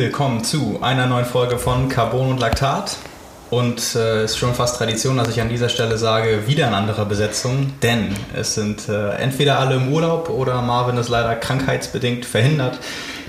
Willkommen zu einer neuen Folge von Carbon und Laktat. Und es äh, ist schon fast Tradition, dass ich an dieser Stelle sage, wieder in anderer Besetzung, denn es sind äh, entweder alle im Urlaub oder Marvin ist leider krankheitsbedingt verhindert.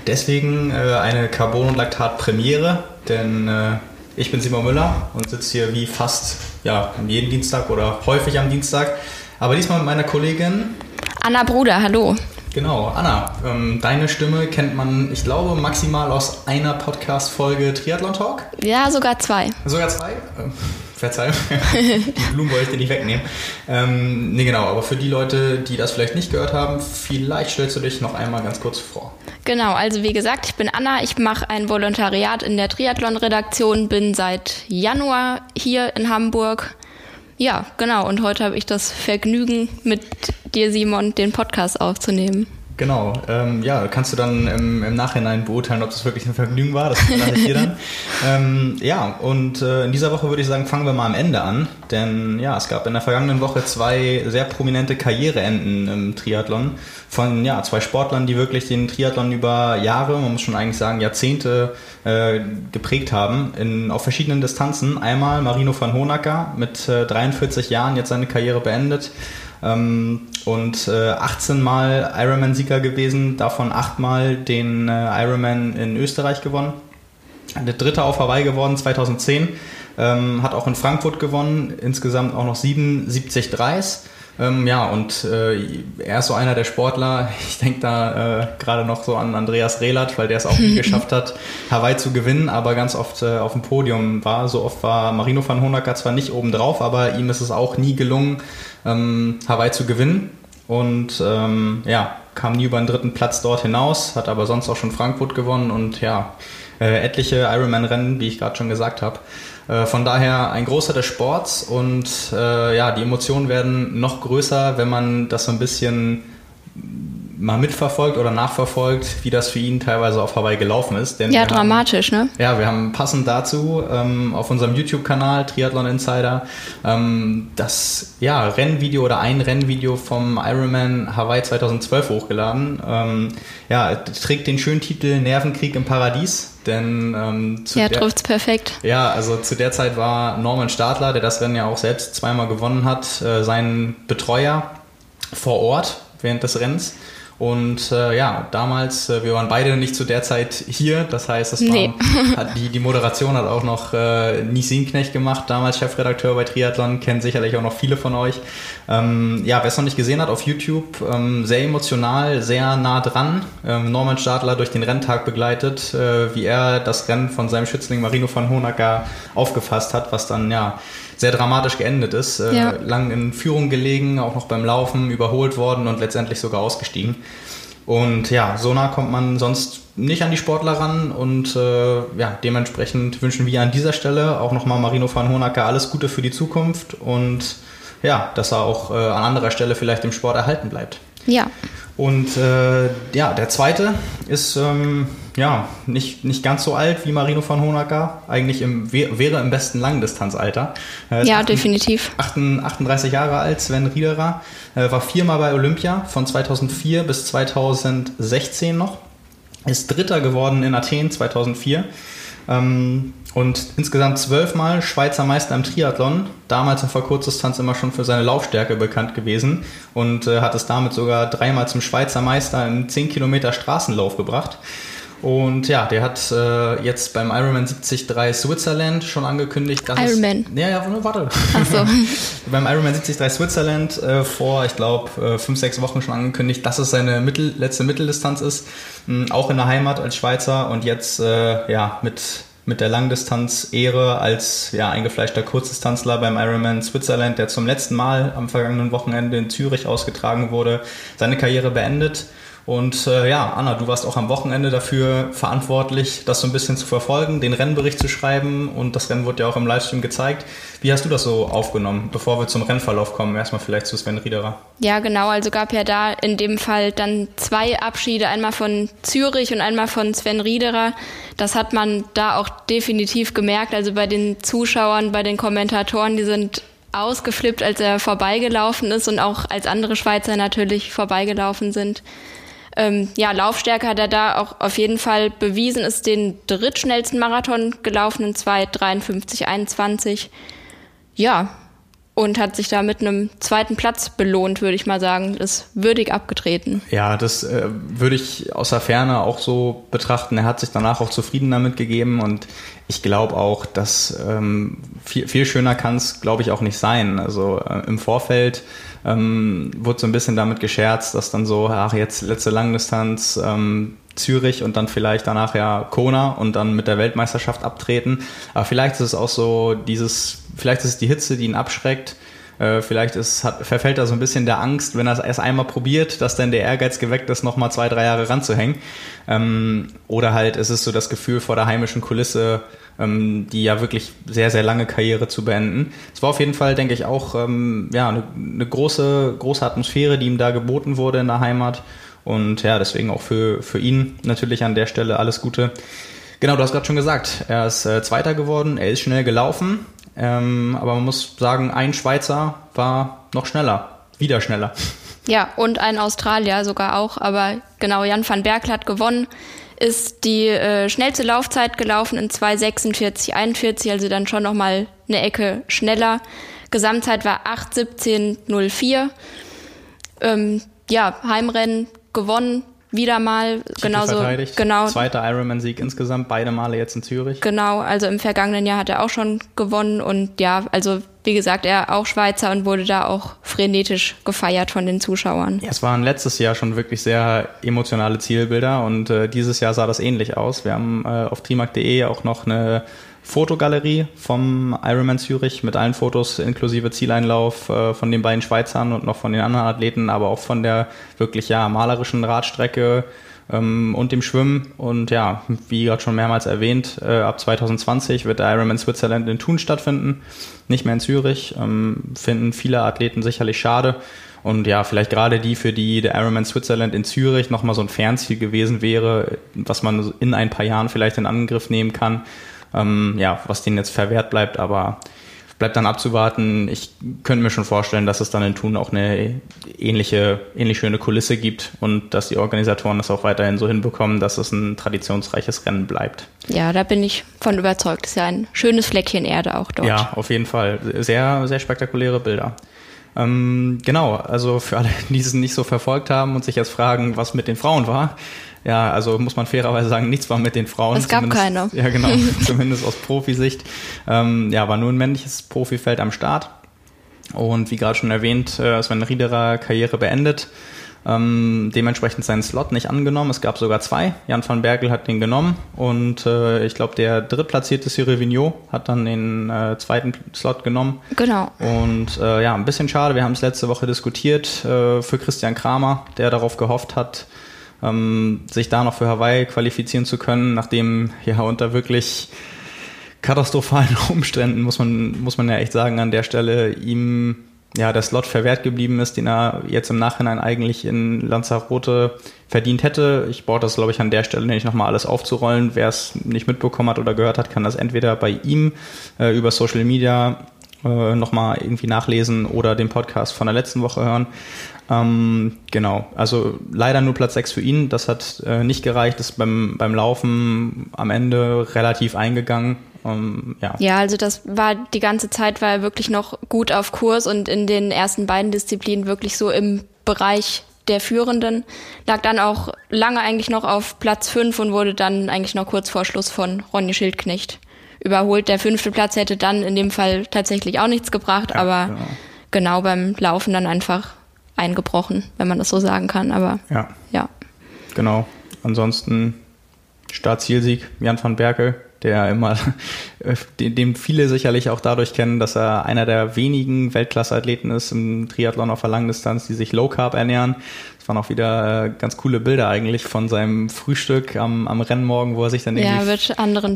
Deswegen äh, eine Carbon und Laktat Premiere, denn äh, ich bin Simon Müller und sitze hier wie fast ja, jeden Dienstag oder häufig am Dienstag, aber diesmal mit meiner Kollegin Anna Bruder, hallo. Genau, Anna, ähm, deine Stimme kennt man, ich glaube, maximal aus einer Podcast-Folge Triathlon Talk. Ja, sogar zwei. Sogar zwei? Ähm, Verzeihung, die Blumen wollte ich dir nicht wegnehmen. Ähm, nee, genau, aber für die Leute, die das vielleicht nicht gehört haben, vielleicht stellst du dich noch einmal ganz kurz vor. Genau, also wie gesagt, ich bin Anna, ich mache ein Volontariat in der Triathlon-Redaktion, bin seit Januar hier in Hamburg. Ja, genau, und heute habe ich das Vergnügen mit dir, Simon, den Podcast aufzunehmen. Genau, ähm, ja, kannst du dann im, im, Nachhinein beurteilen, ob das wirklich ein Vergnügen war. Das verrate dir dann. ähm, ja, und äh, in dieser Woche würde ich sagen, fangen wir mal am Ende an. Denn ja, es gab in der vergangenen Woche zwei sehr prominente Karriereenden im Triathlon von ja, zwei Sportlern, die wirklich den Triathlon über Jahre, man muss schon eigentlich sagen Jahrzehnte äh, geprägt haben, in, auf verschiedenen Distanzen. Einmal Marino van Honacker mit äh, 43 Jahren jetzt seine Karriere beendet ähm, und äh, 18 Mal Ironman-Sieger gewesen, davon 8 Mal den äh, Ironman in Österreich gewonnen. Der dritte auf Hawaii geworden 2010, ähm, hat auch in Frankfurt gewonnen, insgesamt auch noch 77 Dreis. Ähm, ja, und äh, er ist so einer der Sportler, ich denke da äh, gerade noch so an Andreas Rehlert, weil der es auch nie geschafft hat, Hawaii zu gewinnen, aber ganz oft äh, auf dem Podium war. So oft war Marino van Honacker zwar nicht oben drauf, aber ihm ist es auch nie gelungen, ähm, Hawaii zu gewinnen. Und ähm, ja, kam nie über den dritten Platz dort hinaus, hat aber sonst auch schon Frankfurt gewonnen und ja, äh, etliche Ironman-Rennen, wie ich gerade schon gesagt habe. Äh, von daher ein großer des Sports und äh, ja, die Emotionen werden noch größer, wenn man das so ein bisschen mal mitverfolgt oder nachverfolgt, wie das für ihn teilweise auf Hawaii gelaufen ist. Denn ja, dramatisch, haben, ne? Ja, wir haben passend dazu ähm, auf unserem YouTube-Kanal Triathlon Insider ähm, das ja, Rennvideo oder ein Rennvideo vom Ironman Hawaii 2012 hochgeladen. Ähm, ja, trägt den schönen Titel Nervenkrieg im Paradies. Denn ähm, zu ja, trifft's perfekt. Ja, also zu der Zeit war Norman Stadler, der das Rennen ja auch selbst zweimal gewonnen hat, äh, sein Betreuer vor Ort während des Rennens. Und äh, ja, damals, äh, wir waren beide nicht zu der Zeit hier. Das heißt, das war, nee. hat die, die Moderation hat auch noch äh, Nisin Knecht gemacht, damals Chefredakteur bei Triathlon, kennen sicherlich auch noch viele von euch. Ähm, ja, wer es noch nicht gesehen hat auf YouTube, ähm, sehr emotional, sehr nah dran. Ähm, Norman Stadler durch den Renntag begleitet, äh, wie er das Rennen von seinem Schützling Marino von Honacker aufgefasst hat, was dann ja sehr dramatisch geendet ist. Äh, ja. Lang in Führung gelegen, auch noch beim Laufen überholt worden und letztendlich sogar ausgestiegen. Und ja, so nah kommt man sonst nicht an die Sportler ran und äh, ja, dementsprechend wünschen wir an dieser Stelle auch nochmal Marino van Honacker alles Gute für die Zukunft und ja, dass er auch äh, an anderer Stelle vielleicht im Sport erhalten bleibt. Ja. Und äh, ja, der zweite ist ähm, ja nicht, nicht ganz so alt wie Marino von Honacker, eigentlich im, wäre im besten Langdistanzalter. Äh, ja, 8, definitiv. 38 Jahre alt, Sven Riederer, äh, war viermal bei Olympia von 2004 bis 2016 noch, ist Dritter geworden in Athen 2004. Ähm, und insgesamt zwölfmal Schweizer Meister im Triathlon, damals in Kurzdistanz immer schon für seine Laufstärke bekannt gewesen und äh, hat es damit sogar dreimal zum Schweizer Meister in 10 Kilometer Straßenlauf gebracht. Und ja, der hat äh, jetzt beim Ironman 73 Switzerland schon angekündigt, dass Ironman. Es, ja, ja, warte. Ach so. beim Ironman 73 Switzerland äh, vor, ich glaube, äh, fünf, sechs Wochen schon angekündigt, dass es seine Mittel, letzte Mitteldistanz ist, mh, auch in der Heimat als Schweizer und jetzt äh, ja mit mit der Langdistanz-Ehre als ja, eingefleischter Kurzdistanzler beim Ironman Switzerland, der zum letzten Mal am vergangenen Wochenende in Zürich ausgetragen wurde, seine Karriere beendet. Und äh, ja, Anna, du warst auch am Wochenende dafür verantwortlich, das so ein bisschen zu verfolgen, den Rennbericht zu schreiben und das Rennen wurde ja auch im Livestream gezeigt. Wie hast du das so aufgenommen, bevor wir zum Rennverlauf kommen? Erstmal vielleicht zu Sven Riederer. Ja, genau. Also gab ja da in dem Fall dann zwei Abschiede, einmal von Zürich und einmal von Sven Riederer. Das hat man da auch definitiv gemerkt. Also bei den Zuschauern, bei den Kommentatoren, die sind ausgeflippt, als er vorbeigelaufen ist und auch als andere Schweizer natürlich vorbeigelaufen sind. Ähm, ja, Laufstärke hat er da auch auf jeden Fall bewiesen, ist den drittschnellsten Marathon gelaufen in 2,53,21. Ja, und hat sich da mit einem zweiten Platz belohnt, würde ich mal sagen. Ist würdig abgetreten. Ja, das äh, würde ich aus der Ferne auch so betrachten. Er hat sich danach auch zufrieden damit gegeben und ich glaube auch, dass ähm, viel, viel schöner kann es, glaube ich, auch nicht sein. Also äh, im Vorfeld ähm, wurde so ein bisschen damit gescherzt, dass dann so, ach, jetzt letzte Langdistanz, ähm, Zürich und dann vielleicht danach ja Kona und dann mit der Weltmeisterschaft abtreten. Aber vielleicht ist es auch so dieses, vielleicht ist es die Hitze, die ihn abschreckt. Äh, vielleicht ist, hat, verfällt er so ein bisschen der Angst, wenn er es erst einmal probiert, dass dann der Ehrgeiz geweckt ist, nochmal zwei, drei Jahre ranzuhängen. Ähm, oder halt ist es so das Gefühl vor der heimischen Kulisse, ähm, die ja wirklich sehr, sehr lange Karriere zu beenden. Es war auf jeden Fall, denke ich, auch ähm, ja, eine, eine große, große Atmosphäre, die ihm da geboten wurde in der Heimat. Und ja, deswegen auch für, für ihn natürlich an der Stelle alles Gute. Genau, du hast gerade schon gesagt, er ist äh, Zweiter geworden, er ist schnell gelaufen, ähm, aber man muss sagen, ein Schweizer war noch schneller, wieder schneller. Ja, und ein Australier sogar auch, aber genau, Jan van Berkel hat gewonnen, ist die äh, schnellste Laufzeit gelaufen in 2,46,41, also dann schon nochmal eine Ecke schneller. Gesamtzeit war 8,17,04. Ähm, ja, Heimrennen gewonnen, wieder mal Titel genauso verteidigt. genau Zweiter Ironman-Sieg insgesamt, beide Male jetzt in Zürich. genau also im vergangenen Jahr hat er auch schon gewonnen und ja also wie gesagt er auch Schweizer und wurde da auch frenetisch gefeiert von den Zuschauern Ja, es waren letztes Jahr schon wirklich sehr emotionale Zielbilder und äh, dieses Jahr sah das ähnlich aus. Wir haben äh, auf trimark.de auch noch eine Fotogalerie vom Ironman Zürich mit allen Fotos inklusive Zieleinlauf äh, von den beiden Schweizern und noch von den anderen Athleten, aber auch von der wirklich ja malerischen Radstrecke ähm, und dem Schwimmen. Und ja, wie gerade schon mehrmals erwähnt, äh, ab 2020 wird der Ironman Switzerland in Thun stattfinden, nicht mehr in Zürich. Ähm, finden viele Athleten sicherlich schade. Und ja, vielleicht gerade die, für die der Ironman Switzerland in Zürich nochmal so ein Fernziel gewesen wäre, was man in ein paar Jahren vielleicht in Angriff nehmen kann ähm, ja, was denen jetzt verwehrt bleibt, aber bleibt dann abzuwarten. Ich könnte mir schon vorstellen, dass es dann in Thun auch eine ähnliche, ähnlich schöne Kulisse gibt und dass die Organisatoren das auch weiterhin so hinbekommen, dass es ein traditionsreiches Rennen bleibt. Ja, da bin ich von überzeugt. Das ist ja ein schönes Fleckchen Erde auch dort. Ja, auf jeden Fall. Sehr, sehr spektakuläre Bilder. Ähm, genau, also für alle, die es nicht so verfolgt haben und sich jetzt fragen, was mit den Frauen war, ja, also muss man fairerweise sagen, nichts war mit den Frauen. Es gab keine. Ja, genau, zumindest aus Profisicht. Ähm, ja, war nur ein männliches Profifeld am Start. Und wie gerade schon erwähnt, äh, Sven Riederer Karriere beendet. Ähm, dementsprechend seinen Slot nicht angenommen. Es gab sogar zwei. Jan van Berkel hat den genommen und äh, ich glaube, der drittplatzierte Cyril Vignot hat dann den äh, zweiten Slot genommen. Genau. Und äh, ja, ein bisschen schade. Wir haben es letzte Woche diskutiert äh, für Christian Kramer, der darauf gehofft hat, ähm, sich da noch für Hawaii qualifizieren zu können, nachdem ja unter wirklich katastrophalen Umständen, muss man, muss man ja echt sagen, an der Stelle ihm ja der Slot verwehrt geblieben ist, den er jetzt im Nachhinein eigentlich in Lanzarote verdient hätte. Ich brauche das, glaube ich, an der Stelle nicht nochmal alles aufzurollen. Wer es nicht mitbekommen hat oder gehört hat, kann das entweder bei ihm äh, über Social Media äh, nochmal irgendwie nachlesen oder den Podcast von der letzten Woche hören. Ähm, genau, also leider nur Platz 6 für ihn. Das hat äh, nicht gereicht, ist beim, beim Laufen am Ende relativ eingegangen. Ähm, ja. ja, also das war die ganze Zeit war er wirklich noch gut auf Kurs und in den ersten beiden Disziplinen wirklich so im Bereich der Führenden. Lag dann auch lange eigentlich noch auf Platz 5 und wurde dann eigentlich noch kurz vor Schluss von Ronny Schildknecht überholt. Der fünfte Platz hätte dann in dem Fall tatsächlich auch nichts gebracht, Ja, aber genau. genau beim Laufen dann einfach eingebrochen, wenn man das so sagen kann. Aber ja, ja. genau. Ansonsten Startzielsieg Jan van Berkel, der immer, dem viele sicherlich auch dadurch kennen, dass er einer der wenigen Weltklasse-Athleten ist im Triathlon auf der Langdistanz, die sich Low Carb ernähren. Waren auch wieder äh, ganz coole Bilder eigentlich von seinem Frühstück am, am Rennmorgen, wo er sich dann irgendwie Ja,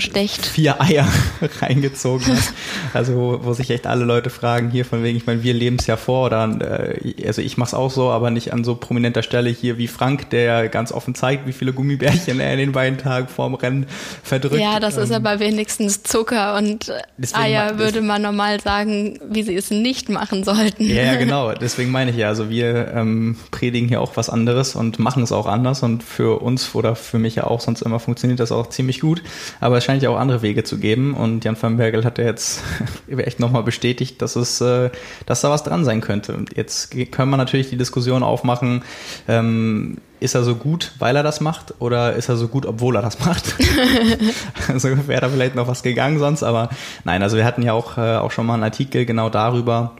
schlecht. vier Eier reingezogen hat. Also wo, wo sich echt alle Leute fragen, hier von wegen, ich meine, wir leben es ja vor oder äh, also ich mache es auch so, aber nicht an so prominenter Stelle hier wie Frank, der ganz offen zeigt, wie viele Gummibärchen er in den beiden Tagen vorm Rennen verdrückt. Ja, das ist Ähm, aber wenigstens Zucker und Eier würde man normal sagen, wie sie es nicht machen sollten. Ja, ja, genau. Deswegen meine ich ja, also wir ähm, predigen hier auch was anderes und machen es auch anders und für uns oder für mich ja auch sonst immer funktioniert das auch ziemlich gut. Aber es scheint ja auch andere Wege zu geben und Jan van Bergel hat ja jetzt echt nochmal bestätigt, dass es, äh, dass da was dran sein könnte. Und jetzt können wir natürlich die Diskussion aufmachen, ähm, ist er so gut, weil er das macht, oder ist er so gut, obwohl er das macht? also wäre da vielleicht noch was gegangen sonst, aber nein, also wir hatten ja auch, äh, auch schon mal einen Artikel genau darüber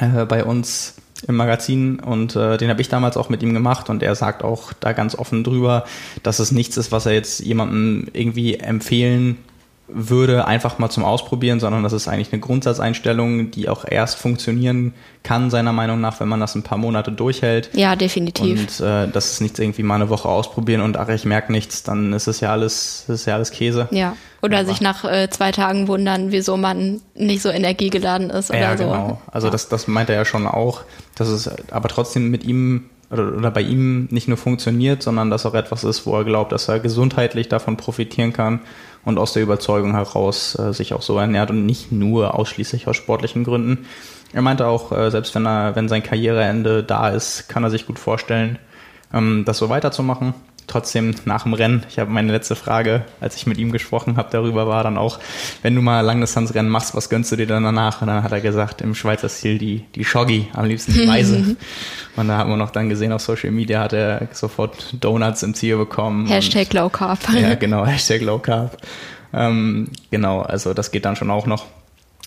äh, bei uns im Magazin und äh, den habe ich damals auch mit ihm gemacht und er sagt auch da ganz offen drüber, dass es nichts ist, was er jetzt jemandem irgendwie empfehlen würde, einfach mal zum Ausprobieren, sondern das ist eigentlich eine Grundsatzeinstellung, die auch erst funktionieren kann, seiner Meinung nach, wenn man das ein paar Monate durchhält. Ja, definitiv. Und äh, das ist nichts irgendwie mal eine Woche ausprobieren und ach, ich merke nichts, dann ist es ja alles, ist ja alles Käse. Ja. Oder Aber sich nach äh, zwei Tagen wundern, wieso man nicht so energiegeladen ist oder ja, so. Genau. Also ja. das, das meint er ja schon auch, dass es aber trotzdem mit ihm oder, oder bei ihm nicht nur funktioniert, sondern dass auch etwas ist, wo er glaubt, dass er gesundheitlich davon profitieren kann und aus der Überzeugung heraus äh, sich auch so ernährt und nicht nur ausschließlich aus sportlichen Gründen. Er meinte auch, äh, selbst wenn er, wenn sein Karriereende da ist, kann er sich gut vorstellen, ähm, das so weiterzumachen trotzdem nach dem Rennen, ich habe meine letzte Frage, als ich mit ihm gesprochen habe, darüber war dann auch, wenn du mal Langdistanzrennen machst, was gönnst du dir dann danach? Und dann hat er gesagt, im Schweizer Stil die, die Shoggy, am liebsten die Weise. und da haben wir noch dann gesehen auf Social Media, hat er sofort Donuts im Ziel bekommen. Hashtag und, Low Carb. Ja, genau, Hashtag Low Carb. Ähm, genau, also das geht dann schon auch noch.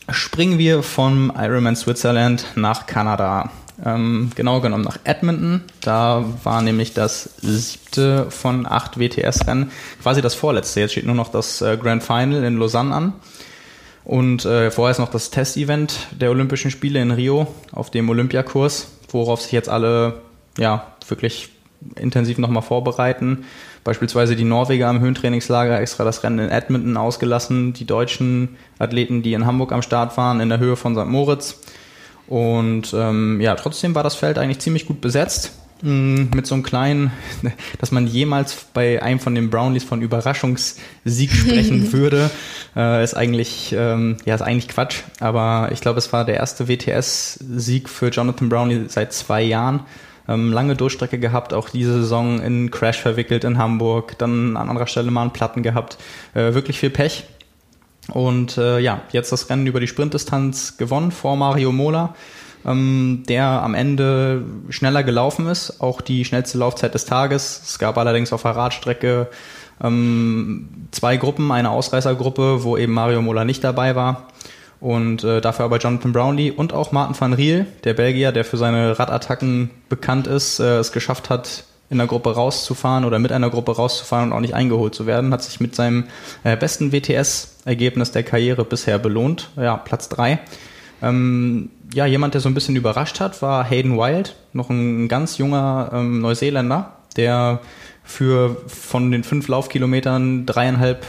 Springen wir vom Ironman Switzerland nach Kanada ähm, genau genommen nach Edmonton. Da war nämlich das siebte von acht WTS-Rennen, quasi das vorletzte. Jetzt steht nur noch das äh, Grand Final in Lausanne an. Und äh, vorher ist noch das Testevent der Olympischen Spiele in Rio auf dem Olympiakurs, worauf sich jetzt alle ja wirklich intensiv nochmal vorbereiten. Beispielsweise die Norweger am Höhentrainingslager extra das Rennen in Edmonton ausgelassen, die deutschen Athleten, die in Hamburg am Start waren, in der Höhe von St. Moritz. Und ähm, ja, trotzdem war das Feld eigentlich ziemlich gut besetzt. Mm, mit so einem kleinen, dass man jemals bei einem von den Brownlees von Überraschungssieg sprechen würde, äh, ist eigentlich, ähm, ja, ist eigentlich Quatsch. Aber ich glaube, es war der erste WTS-Sieg für Jonathan Brownlee seit zwei Jahren. Ähm, lange Durchstrecke gehabt, auch diese Saison in Crash verwickelt in Hamburg, dann an anderer Stelle mal einen Platten gehabt. Äh, wirklich viel Pech. Und äh, ja, jetzt das Rennen über die Sprintdistanz gewonnen vor Mario Mola, ähm, der am Ende schneller gelaufen ist, auch die schnellste Laufzeit des Tages. Es gab allerdings auf der Radstrecke ähm, zwei Gruppen, eine Ausreißergruppe, wo eben Mario Mola nicht dabei war. Und äh, dafür aber Jonathan Brownlee und auch Martin van Riel, der Belgier, der für seine Radattacken bekannt ist, äh, es geschafft hat, in der Gruppe rauszufahren oder mit einer Gruppe rauszufahren und auch nicht eingeholt zu werden, hat sich mit seinem äh, besten WTS-Ergebnis der Karriere bisher belohnt. Ja, Platz drei. Ähm, ja, jemand, der so ein bisschen überrascht hat, war Hayden Wild, noch ein ganz junger ähm, Neuseeländer, der für von den fünf Laufkilometern dreieinhalb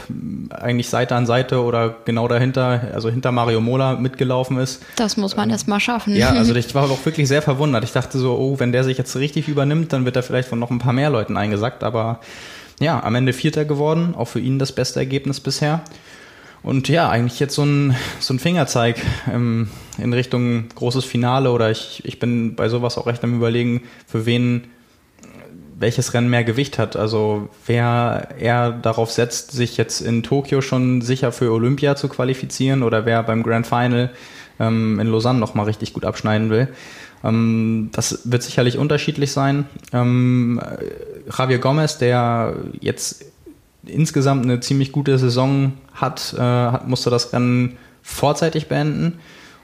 eigentlich Seite an Seite oder genau dahinter, also hinter Mario Mola mitgelaufen ist. Das muss man ähm, erst mal schaffen. Ja, also ich war auch wirklich sehr verwundert. Ich dachte so, oh, wenn der sich jetzt richtig übernimmt, dann wird er vielleicht von noch ein paar mehr Leuten eingesackt. Aber ja, am Ende Vierter geworden, auch für ihn das beste Ergebnis bisher. Und ja, eigentlich jetzt so ein, so ein Fingerzeig ähm, in Richtung großes Finale oder ich, ich bin bei sowas auch recht am überlegen, für wen welches Rennen mehr Gewicht hat. Also wer eher darauf setzt, sich jetzt in Tokio schon sicher für Olympia zu qualifizieren oder wer beim Grand Final ähm, in Lausanne nochmal richtig gut abschneiden will. Ähm, das wird sicherlich unterschiedlich sein. Ähm, Javier Gomez, der jetzt insgesamt eine ziemlich gute Saison hat, äh, hat musste das Rennen vorzeitig beenden.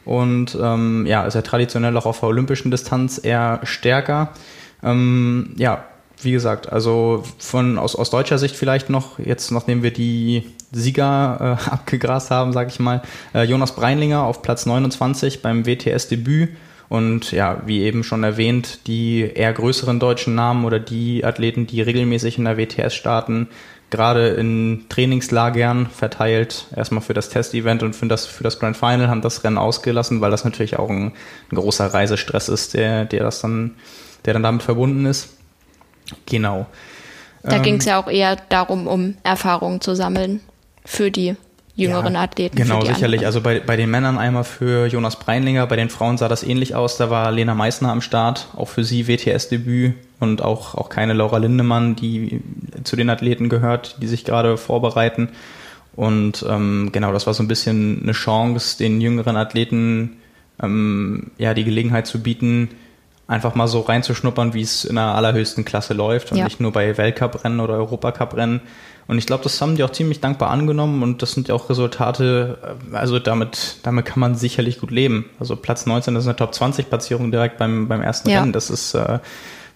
Und ähm, ja, ist ja traditionell auch auf der olympischen Distanz eher stärker. Ähm, ja, wie gesagt, also von aus, aus deutscher Sicht vielleicht noch, jetzt nachdem wir die Sieger äh, abgegrast haben, sage ich mal, äh, Jonas Breinlinger auf Platz 29 beim WTS-Debüt. Und ja, wie eben schon erwähnt, die eher größeren deutschen Namen oder die Athleten, die regelmäßig in der WTS starten, gerade in Trainingslagern verteilt, erstmal für das Testevent und für das, für das Grand Final haben das Rennen ausgelassen, weil das natürlich auch ein, ein großer Reisestress ist, der, der das dann, der dann damit verbunden ist. Genau. Da ähm, ging es ja auch eher darum, um Erfahrungen zu sammeln für die jüngeren ja, Athleten. Genau, sicherlich. Anderen. Also bei, bei den Männern einmal für Jonas Breinlinger, bei den Frauen sah das ähnlich aus. Da war Lena Meissner am Start, auch für sie WTS-Debüt. und auch, auch keine Laura Lindemann, die zu den Athleten gehört, die sich gerade vorbereiten. Und ähm, genau, das war so ein bisschen eine Chance, den jüngeren Athleten ähm, ja die Gelegenheit zu bieten, einfach mal so reinzuschnuppern, wie es in der allerhöchsten Klasse läuft und ja. nicht nur bei Weltcuprennen oder Europacuprennen. Und ich glaube, das haben die auch ziemlich dankbar angenommen und das sind ja auch Resultate, äh, also damit, damit kann man sicherlich gut leben. Also Platz 19 das ist eine Top 20 Platzierung direkt beim, beim ersten ja. Rennen. Das ist äh,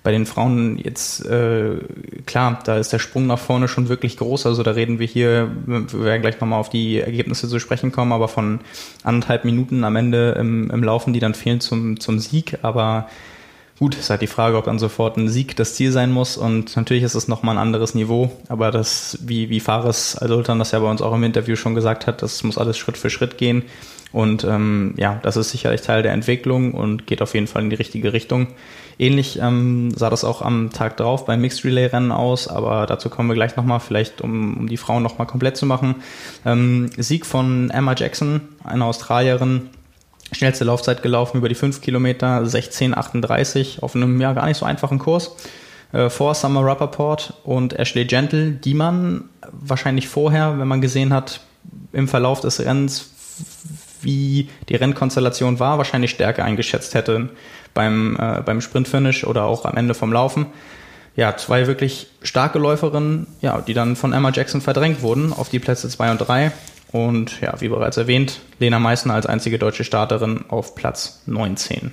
bei den Frauen jetzt, äh, klar, da ist der Sprung nach vorne schon wirklich groß. Also da reden wir hier, wir werden gleich nochmal auf die Ergebnisse zu sprechen kommen, aber von anderthalb Minuten am Ende im, im Laufen, die dann fehlen zum, zum Sieg. Aber Gut, ist halt die Frage, ob dann sofort ein Sieg das Ziel sein muss. Und natürlich ist es nochmal ein anderes Niveau, aber das, wie, wie Fares Alsultan das ja bei uns auch im Interview schon gesagt hat, das muss alles Schritt für Schritt gehen. Und ähm, ja, das ist sicherlich Teil der Entwicklung und geht auf jeden Fall in die richtige Richtung. Ähnlich ähm, sah das auch am Tag drauf beim Mixed Relay Rennen aus, aber dazu kommen wir gleich nochmal, vielleicht um, um die Frauen nochmal komplett zu machen. Ähm, Sieg von Emma Jackson, eine Australierin, Schnellste Laufzeit gelaufen über die 5 Kilometer, 16,38 auf einem ja gar nicht so einfachen Kurs. Äh, vor Summer Rappaport und Ashley Gentle, die man wahrscheinlich vorher, wenn man gesehen hat, im Verlauf des Rennens, wie die Rennkonstellation war, wahrscheinlich stärker eingeschätzt hätte beim, äh, beim Sprintfinish oder auch am Ende vom Laufen. Ja, zwei wirklich starke Läuferinnen, ja, die dann von Emma Jackson verdrängt wurden auf die Plätze 2 und 3. Und ja, wie bereits erwähnt, Lena Meissner als einzige deutsche Starterin auf Platz 19.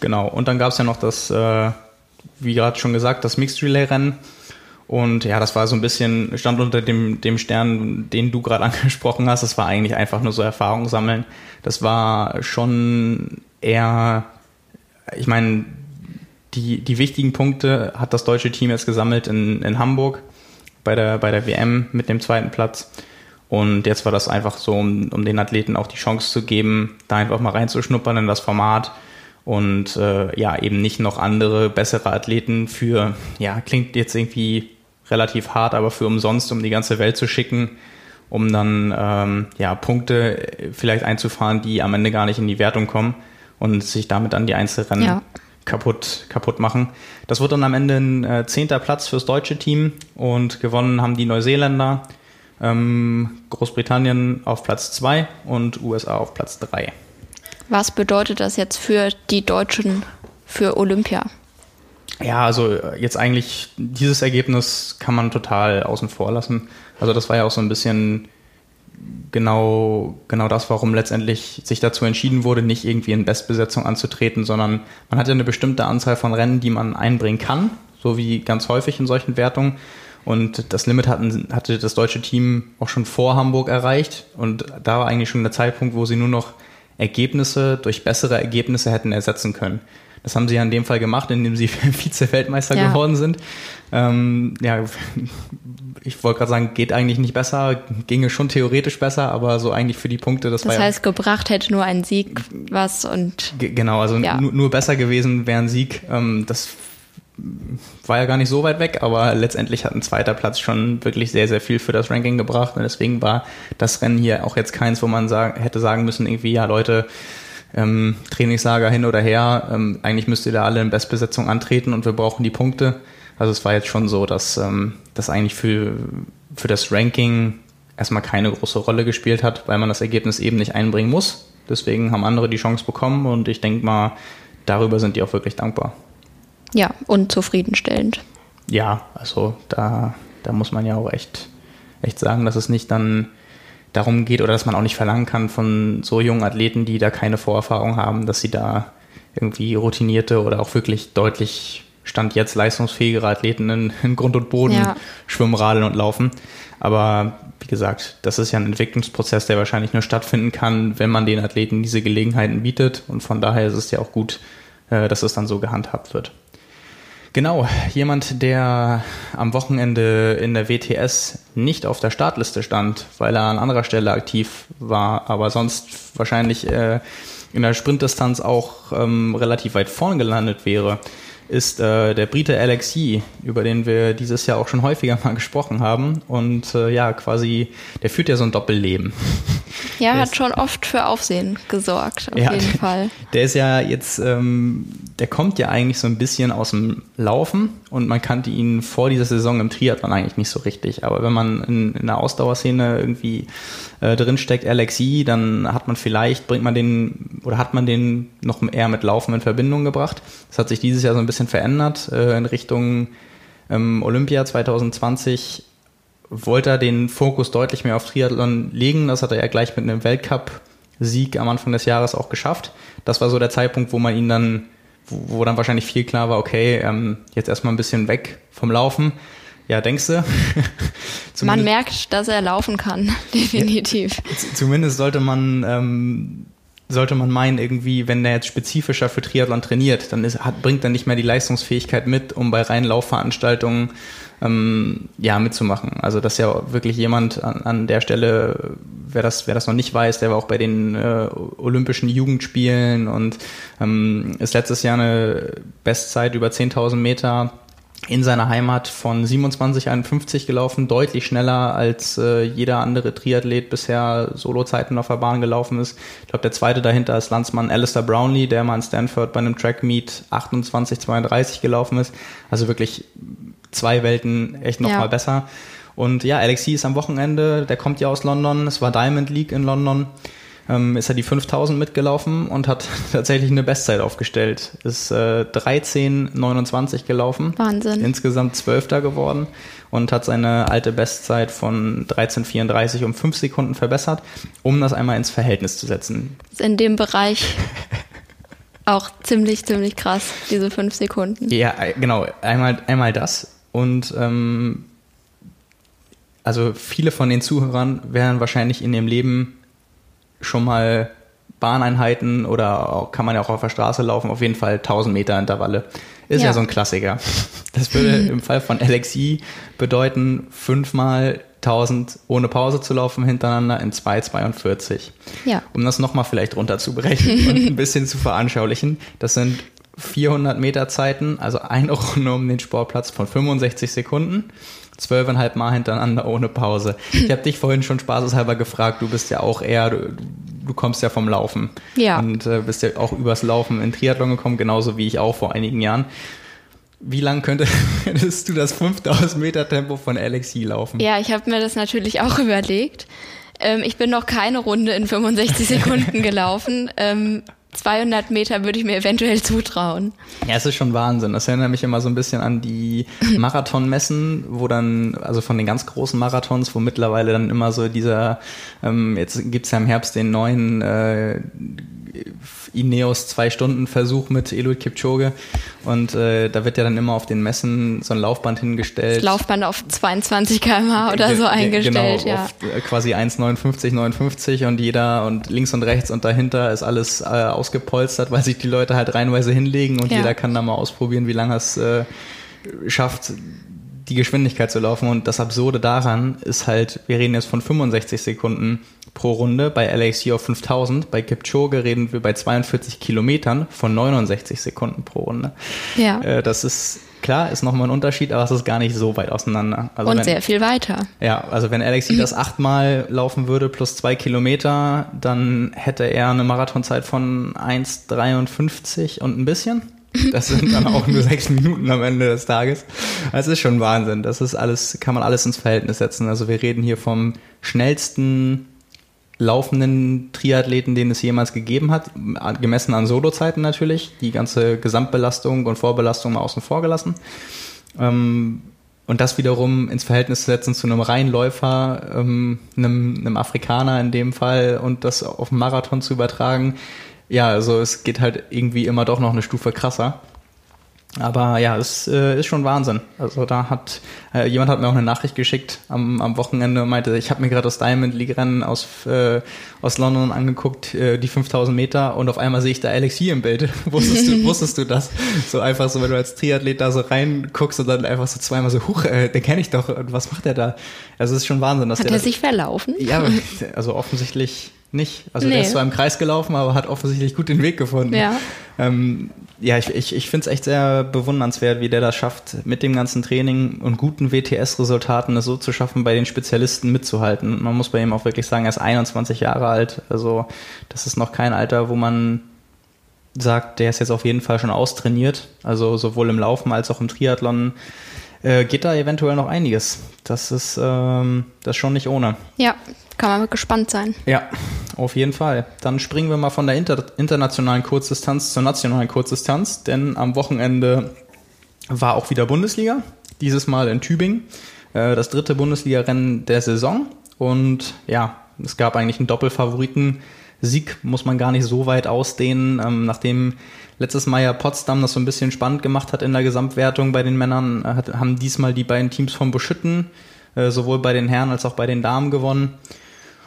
Genau, und dann gab es ja noch das, äh, wie gerade schon gesagt, das Mixed Relay Rennen. Und ja, das war so ein bisschen, stand unter dem, dem Stern, den du gerade angesprochen hast. Das war eigentlich einfach nur so Erfahrung sammeln. Das war schon eher, ich meine, die, die wichtigen Punkte hat das deutsche Team jetzt gesammelt in, in Hamburg bei der, bei der WM mit dem zweiten Platz. Und jetzt war das einfach so, um, um den Athleten auch die Chance zu geben, da einfach mal reinzuschnuppern in das Format und äh, ja, eben nicht noch andere, bessere Athleten für, ja, klingt jetzt irgendwie relativ hart, aber für umsonst, um die ganze Welt zu schicken, um dann ähm, ja, Punkte vielleicht einzufahren, die am Ende gar nicht in die Wertung kommen und sich damit dann die Einzelrennen ja. kaputt, kaputt machen. Das wird dann am Ende ein äh, zehnter Platz fürs deutsche Team und gewonnen haben die Neuseeländer Großbritannien auf Platz 2 und USA auf Platz 3. Was bedeutet das jetzt für die Deutschen für Olympia? Ja, also jetzt eigentlich dieses Ergebnis kann man total außen vor lassen. Also das war ja auch so ein bisschen genau, genau das, warum letztendlich sich dazu entschieden wurde, nicht irgendwie in Bestbesetzung anzutreten, sondern man hat ja eine bestimmte Anzahl von Rennen, die man einbringen kann, so wie ganz häufig in solchen Wertungen. Und das Limit hatten, hatte das deutsche Team auch schon vor Hamburg erreicht. Und da war eigentlich schon der Zeitpunkt, wo sie nur noch Ergebnisse durch bessere Ergebnisse hätten ersetzen können. Das haben sie ja in dem Fall gemacht, indem sie Vize-Weltmeister ja. geworden sind. Ähm, ja, ich wollte gerade sagen, geht eigentlich nicht besser, ginge schon theoretisch besser, aber so eigentlich für die Punkte, das, das war heißt, ja, gebracht hätte nur ein Sieg was und. Genau, also ja. nur besser gewesen wäre ein Sieg. Ähm, das war ja gar nicht so weit weg, aber letztendlich hat ein zweiter Platz schon wirklich sehr, sehr viel für das Ranking gebracht. Und deswegen war das Rennen hier auch jetzt keins, wo man sagen, hätte sagen müssen, irgendwie, ja Leute, ähm, Trainingslager hin oder her, ähm, eigentlich müsst ihr da alle in Bestbesetzung antreten und wir brauchen die Punkte. Also es war jetzt schon so, dass ähm, das eigentlich für, für das Ranking erstmal keine große Rolle gespielt hat, weil man das Ergebnis eben nicht einbringen muss. Deswegen haben andere die Chance bekommen und ich denke mal, darüber sind die auch wirklich dankbar. Ja, und zufriedenstellend. Ja, also da, da muss man ja auch echt, echt sagen, dass es nicht dann darum geht oder dass man auch nicht verlangen kann von so jungen Athleten, die da keine Vorerfahrung haben, dass sie da irgendwie routinierte oder auch wirklich deutlich Stand jetzt leistungsfähigere Athleten in, in Grund und Boden ja. schwimmen, radeln und laufen. Aber wie gesagt, das ist ja ein Entwicklungsprozess, der wahrscheinlich nur stattfinden kann, wenn man den Athleten diese Gelegenheiten bietet. Und von daher ist es ja auch gut, äh, dass es dann so gehandhabt wird. Genau, jemand, der am Wochenende in der WTS nicht auf der Startliste stand, weil er an anderer Stelle aktiv war, aber sonst wahrscheinlich äh, in der Sprintdistanz auch ähm, relativ weit vorn gelandet wäre, ist äh, der Brite Alexi, über den wir dieses Jahr auch schon häufiger mal gesprochen haben. Und äh, ja, quasi, der führt ja so ein Doppelleben. Ja, hat schon oft für Aufsehen gesorgt, auf Ja, jeden Fall. Der ist ja jetzt, ähm, der kommt ja eigentlich so ein bisschen aus dem Laufen und man kannte ihn vor dieser Saison im Triathlon eigentlich nicht so richtig. Aber wenn man in, in der Ausdauerszene irgendwie äh, drinsteckt, Alexi, dann hat man vielleicht, bringt man den oder hat man den noch eher mit Laufen in Verbindung gebracht. Das hat sich dieses Jahr so ein bisschen verändert äh, in Richtung ähm, Olympia 2020 wollte er den Fokus deutlich mehr auf Triathlon legen. Das hat er ja gleich mit einem Weltcup-Sieg am Anfang des Jahres auch geschafft. Das war so der Zeitpunkt, wo man ihn dann, wo, wo dann wahrscheinlich viel klar war, okay, ähm, jetzt erstmal ein bisschen weg vom Laufen. Ja, denkst du? Man merkt, dass er laufen kann, definitiv. Z- Zumindest sollte man, ähm, sollte man meinen, irgendwie, wenn der jetzt spezifischer für Triathlon trainiert, dann ist, hat, bringt er nicht mehr die Leistungsfähigkeit mit, um bei reinen Laufveranstaltungen ähm, ja, mitzumachen. Also das ist ja wirklich jemand an, an der Stelle, wer das, wer das noch nicht weiß, der war auch bei den äh, Olympischen Jugendspielen und ähm, ist letztes Jahr eine Bestzeit über 10.000 Meter in seiner Heimat von 27,51 gelaufen, deutlich schneller als äh, jeder andere Triathlet bisher Solozeiten auf der Bahn gelaufen ist. Ich glaube, der zweite dahinter ist Landsmann Alistair Brownlee, der mal in Stanford bei einem Track Meet 28,32 gelaufen ist. Also wirklich zwei Welten echt noch Ja. mal besser. Und ja, Alexi ist am Wochenende, der kommt ja aus London, es war Diamond League in London, ähm, ist er die 5000 mitgelaufen und hat tatsächlich eine Bestzeit aufgestellt. Ist äh, 13,29 gelaufen. Wahnsinn. Insgesamt Zwölfter geworden und hat seine alte Bestzeit von 13,34 um 5 Sekunden verbessert, um das einmal ins Verhältnis zu setzen. Ist in dem Bereich auch ziemlich, ziemlich krass, diese fünf Sekunden. Ja, äh, genau. Einmal, einmal das. Und ähm, also viele von den Zuhörern werden wahrscheinlich in ihrem Leben schon mal Bahneinheiten oder kann man ja auch auf der Straße laufen, auf jeden Fall 1000 Meter Intervalle. Ist ja, Ja. so ein Klassiker. Das würde im Fall von LXI bedeuten, fünfmal 1000 ohne Pause zu laufen hintereinander in 2,42. Ja. Um das nochmal vielleicht runterzuberechnen und ein bisschen zu veranschaulichen, das sind 400 Meter Zeiten, also eine Runde um den Sportplatz von 65 Sekunden, zwölfeinhalb Mal hintereinander ohne Pause. Ich habe dich vorhin schon spaßeshalber gefragt, du bist ja auch eher, du, du kommst ja vom Laufen. Ja. Und äh, bist ja auch übers Laufen in Triathlon gekommen, genauso wie ich auch vor einigen Jahren. Wie lang könnte, könntest du das 5000 Meter Tempo von Alexi laufen? Ja, ich habe mir das natürlich auch überlegt. Ähm, ich bin noch keine Runde in 65 Sekunden gelaufen. Ähm, 200 Meter würde ich mir eventuell zutrauen. Ja, es ist schon Wahnsinn. Das erinnert mich immer so ein bisschen an die Marathonmessen, wo dann, also von den ganz großen Marathons, wo mittlerweile dann immer so dieser, ähm, jetzt gibt's ja im Herbst den neuen äh, Ineos Zwei-Stunden-Versuch mit Eliud Kipchoge und äh, da wird ja dann immer auf den Messen so ein Laufband hingestellt. Laufband auf 22 km/h oder so ge- eingestellt, genau, ja. Auf äh, quasi 1,59, 59 und jeder und links und rechts und dahinter ist alles äh, ausgepolstert, weil sich die Leute halt reihenweise hinlegen und Ja. jeder kann da mal ausprobieren, wie lange es äh, schafft, die Geschwindigkeit zu laufen. Und das Absurde daran ist halt, wir reden jetzt von 65 Sekunden pro Runde bei LAC auf 5000. Bei Kipchoge reden wir bei 42 Kilometern von 69 Sekunden pro Runde. Ja. Äh, das ist klar, ist nochmal ein Unterschied, aber es ist gar nicht so weit auseinander. Also Und wenn- sehr viel weiter. ja, also wenn Alexi das achtmal laufen würde plus zwei Kilometer, dann hätte er eine Marathonzeit von 1,53 und ein bisschen. Das sind dann auch nur sechs Minuten am Ende des Tages. Das ist schon Wahnsinn. Das ist alles, kann man alles ins Verhältnis setzen. Also wir reden hier vom schnellsten laufenden Triathleten, den es jemals gegeben hat, gemessen an Solozeiten natürlich, die ganze Gesamtbelastung und Vorbelastung mal außen vor gelassen. Ähm, und das wiederum ins Verhältnis setzen zu einem Reinläufer, ähm, einem, einem Afrikaner in dem Fall und das auf den Marathon zu übertragen, ja, also es geht halt irgendwie immer doch noch eine Stufe krasser. Aber ja, es äh, ist schon Wahnsinn. Also da hat äh, jemand hat mir auch eine Nachricht geschickt am, am Wochenende und meinte, ich habe mir gerade das Diamond League Rennen aus äh, aus London angeguckt, äh, die 5000 Meter und auf einmal sehe ich da Alex hier im Bild. wusstest du wusstest du das? So einfach so, wenn du als Triathlet da so reinguckst und dann einfach so zweimal so, huch, äh, den kenne ich doch. Und was macht der da? Also es ist schon Wahnsinn, dass Hat der er sich verlaufen? ja, also offensichtlich nicht. Also nee. der ist zwar im Kreis gelaufen, aber hat offensichtlich gut den Weg gefunden. Ja, ähm, ja ich, ich, ich finde es echt sehr bewundernswert, wie der das schafft, mit dem ganzen Training und guten WTS-Resultaten es so zu schaffen, bei den Spezialisten mitzuhalten. Man muss bei ihm auch wirklich sagen, er ist 21 Jahre alt. Also das ist noch kein Alter, wo man sagt, der ist jetzt auf jeden Fall schon austrainiert. Also sowohl im Laufen als auch im Triathlon äh, geht da eventuell noch einiges. Das ist ähm, das ist schon nicht ohne. Ja, kann man gespannt sein. Ja, auf jeden Fall. Dann springen wir mal von der inter internationalen Kurzdistanz zur nationalen Kurzdistanz, denn am Wochenende war auch wieder Bundesliga, dieses Mal in Tübingen, äh, das dritte Bundesliga-Rennen der Saison. Und ja, es gab eigentlich einen Doppelfavoriten. Sieg muss man gar nicht so weit ausdehnen, ähm, nachdem letztes Mal ja Potsdam das so ein bisschen spannend gemacht hat in der Gesamtwertung bei den Männern, äh, haben diesmal die beiden Teams von Buschütten äh, sowohl bei den Herren als auch bei den Damen gewonnen.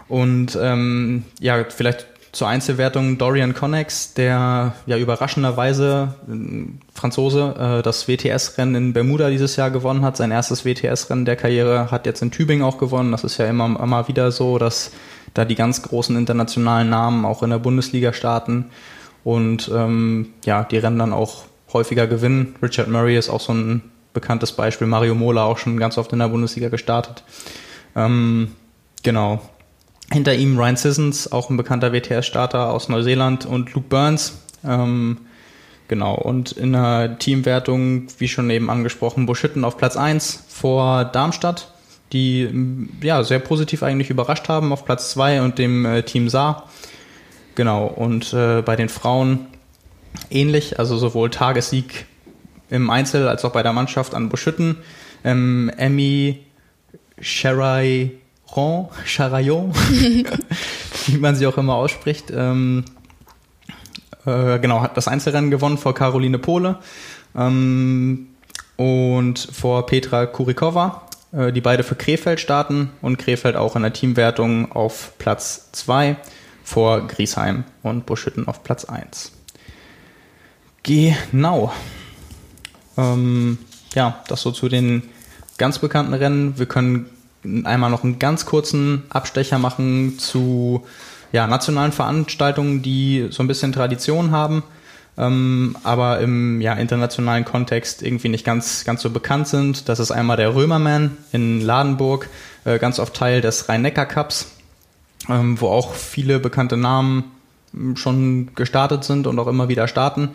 Und ähm, ja, vielleicht zur Einzelwertung Dorian Connex, der ja überraschenderweise äh, Franzose äh, das WTS-Rennen in Bermuda dieses Jahr gewonnen hat. Sein erstes WTS-Rennen der Karriere hat jetzt in Tübingen auch gewonnen. Das ist ja immer, immer wieder so, dass da die ganz großen internationalen Namen auch in der Bundesliga starten und ähm, ja, die Rennen dann auch häufiger gewinnen. Richard Murray ist auch so ein bekanntes Beispiel. Mario Mola auch schon ganz oft in der Bundesliga gestartet. Ähm, genau. Hinter ihm Ryan Sissons, auch ein bekannter WTS-Starter aus Neuseeland und Luke Burns. Ähm, genau. Und in der Teamwertung, wie schon eben angesprochen, Buschitten auf Platz 1 vor Darmstadt die ja sehr positiv eigentlich überrascht haben auf Platz 2 und dem äh, Team Saar. Genau, und äh, bei den Frauen ähnlich, also sowohl Tagessieg im Einzel als auch bei der Mannschaft an Buschütten. Ähm, Emmy Charayon, Charayon wie man sie auch immer ausspricht, ähm, äh, genau, hat das Einzelrennen gewonnen vor Caroline Pohle ähm, und vor Petra Kurikova äh, die beide für Krefeld starten und Krefeld auch in der Teamwertung auf Platz 2 vor Griesheim und Buschütten auf Platz 1. Genau. Ähm, ja, das so zu den ganz bekannten Rennen. Wir können einmal noch einen ganz kurzen Abstecher machen zu ja, nationalen Veranstaltungen, die so ein bisschen Tradition haben ähm, aber im ja, internationalen Kontext irgendwie nicht ganz, ganz so bekannt sind. Das ist einmal der Römerman in Ladenburg, äh, ganz oft Teil des Rhein-Neckar-Cups, ähm, wo auch viele bekannte Namen hm, schon gestartet sind und auch immer wieder starten.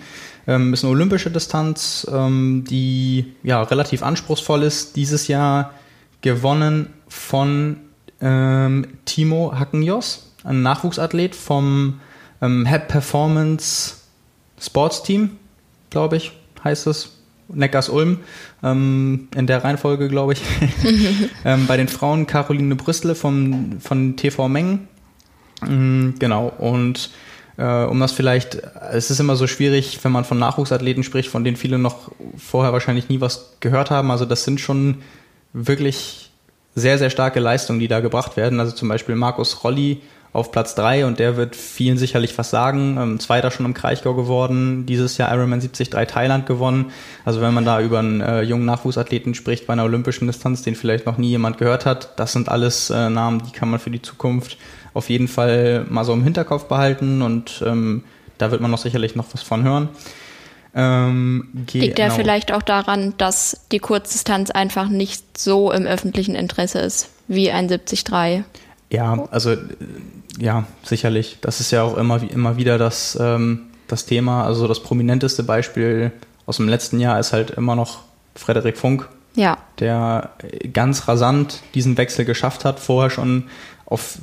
Ähm, ist eine olympische Distanz, ähm, die ja relativ anspruchsvoll ist. Dieses Jahr gewonnen von ähm, Timo Hackenjos, ein Nachwuchsathlet vom ähm, Head Performance Sportsteam, glaube ich, heißt es. Neckars Ulm, ähm, in der Reihenfolge, glaube ich. ähm, bei den Frauen Caroline Brüstle vom, von TV Mengen. Mhm, genau, und äh, um das vielleicht, es ist immer so schwierig, wenn man von Nachwuchsathleten spricht, von denen viele noch vorher wahrscheinlich nie was gehört haben. Also das sind schon wirklich sehr, sehr starke Leistungen, die da gebracht werden. Also zum Beispiel Markus Rolli auf Platz 3 und der wird vielen sicherlich was sagen. Ähm, Zweiter schon im Kraichgau geworden, dieses Jahr Ironman 73 Thailand gewonnen. Also wenn man da über einen äh, jungen Nachwuchsathleten spricht bei einer olympischen Distanz, den vielleicht noch nie jemand gehört hat, das sind alles äh, Namen, die kann man für die Zukunft auf jeden Fall mal so im Hinterkopf behalten und ähm, da wird man noch sicherlich noch was von hören. Ähm, Liegt ja genau. vielleicht auch daran, dass die Kurzdistanz einfach nicht so im öffentlichen Interesse ist wie ein 73. Ja, also ja, sicherlich. Das ist ja auch immer, immer wieder das, ähm, das Thema. Also das prominenteste Beispiel aus dem letzten Jahr ist halt immer noch Frederik Funk. Ja. Der ganz rasant diesen Wechsel geschafft hat, vorher schon auf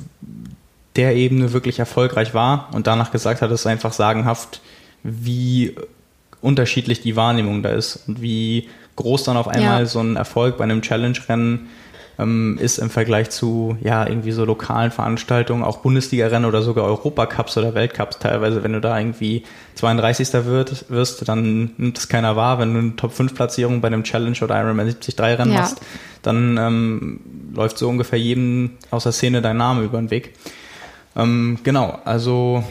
der Ebene wirklich erfolgreich war und danach gesagt hat, es ist einfach sagenhaft, wie unterschiedlich die Wahrnehmung da ist und wie groß dann auf einmal ja. so ein Erfolg bei einem Challenge-Rennen ähm, ist im Vergleich zu ja irgendwie so lokalen Veranstaltungen, auch Bundesliga-Rennen oder sogar Europacups oder Weltcups teilweise, wenn du da irgendwie 32. Wird, wirst, dann nimmt es keiner wahr. Wenn du eine Top-5-Platzierung bei einem Challenge oder Ironman 73 Rennen ja. machst, dann ähm, läuft so ungefähr jedem aus der Szene dein Name über den Weg. Ähm, genau, also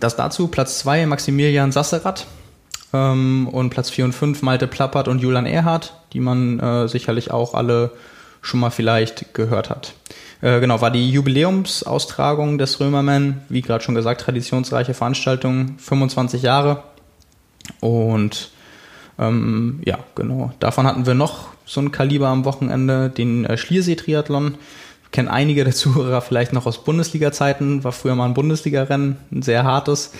das dazu. Platz 2 Maximilian Sasserath ähm, und Platz 4 und 5 Malte Plappert und Julian Erhardt, die man äh, sicherlich auch alle schon mal vielleicht gehört hat. Äh, genau, war die Jubiläumsaustragung des Römerman, wie gerade schon gesagt, traditionsreiche Veranstaltung, 25 Jahre. Und ähm, ja, genau. Davon hatten wir noch so ein Kaliber am Wochenende, den äh, Schliersee-Triathlon. Kennen einige der Zuhörer vielleicht noch aus Bundesliga-Zeiten, war früher mal ein Bundesliga-Rennen, ein sehr hartes.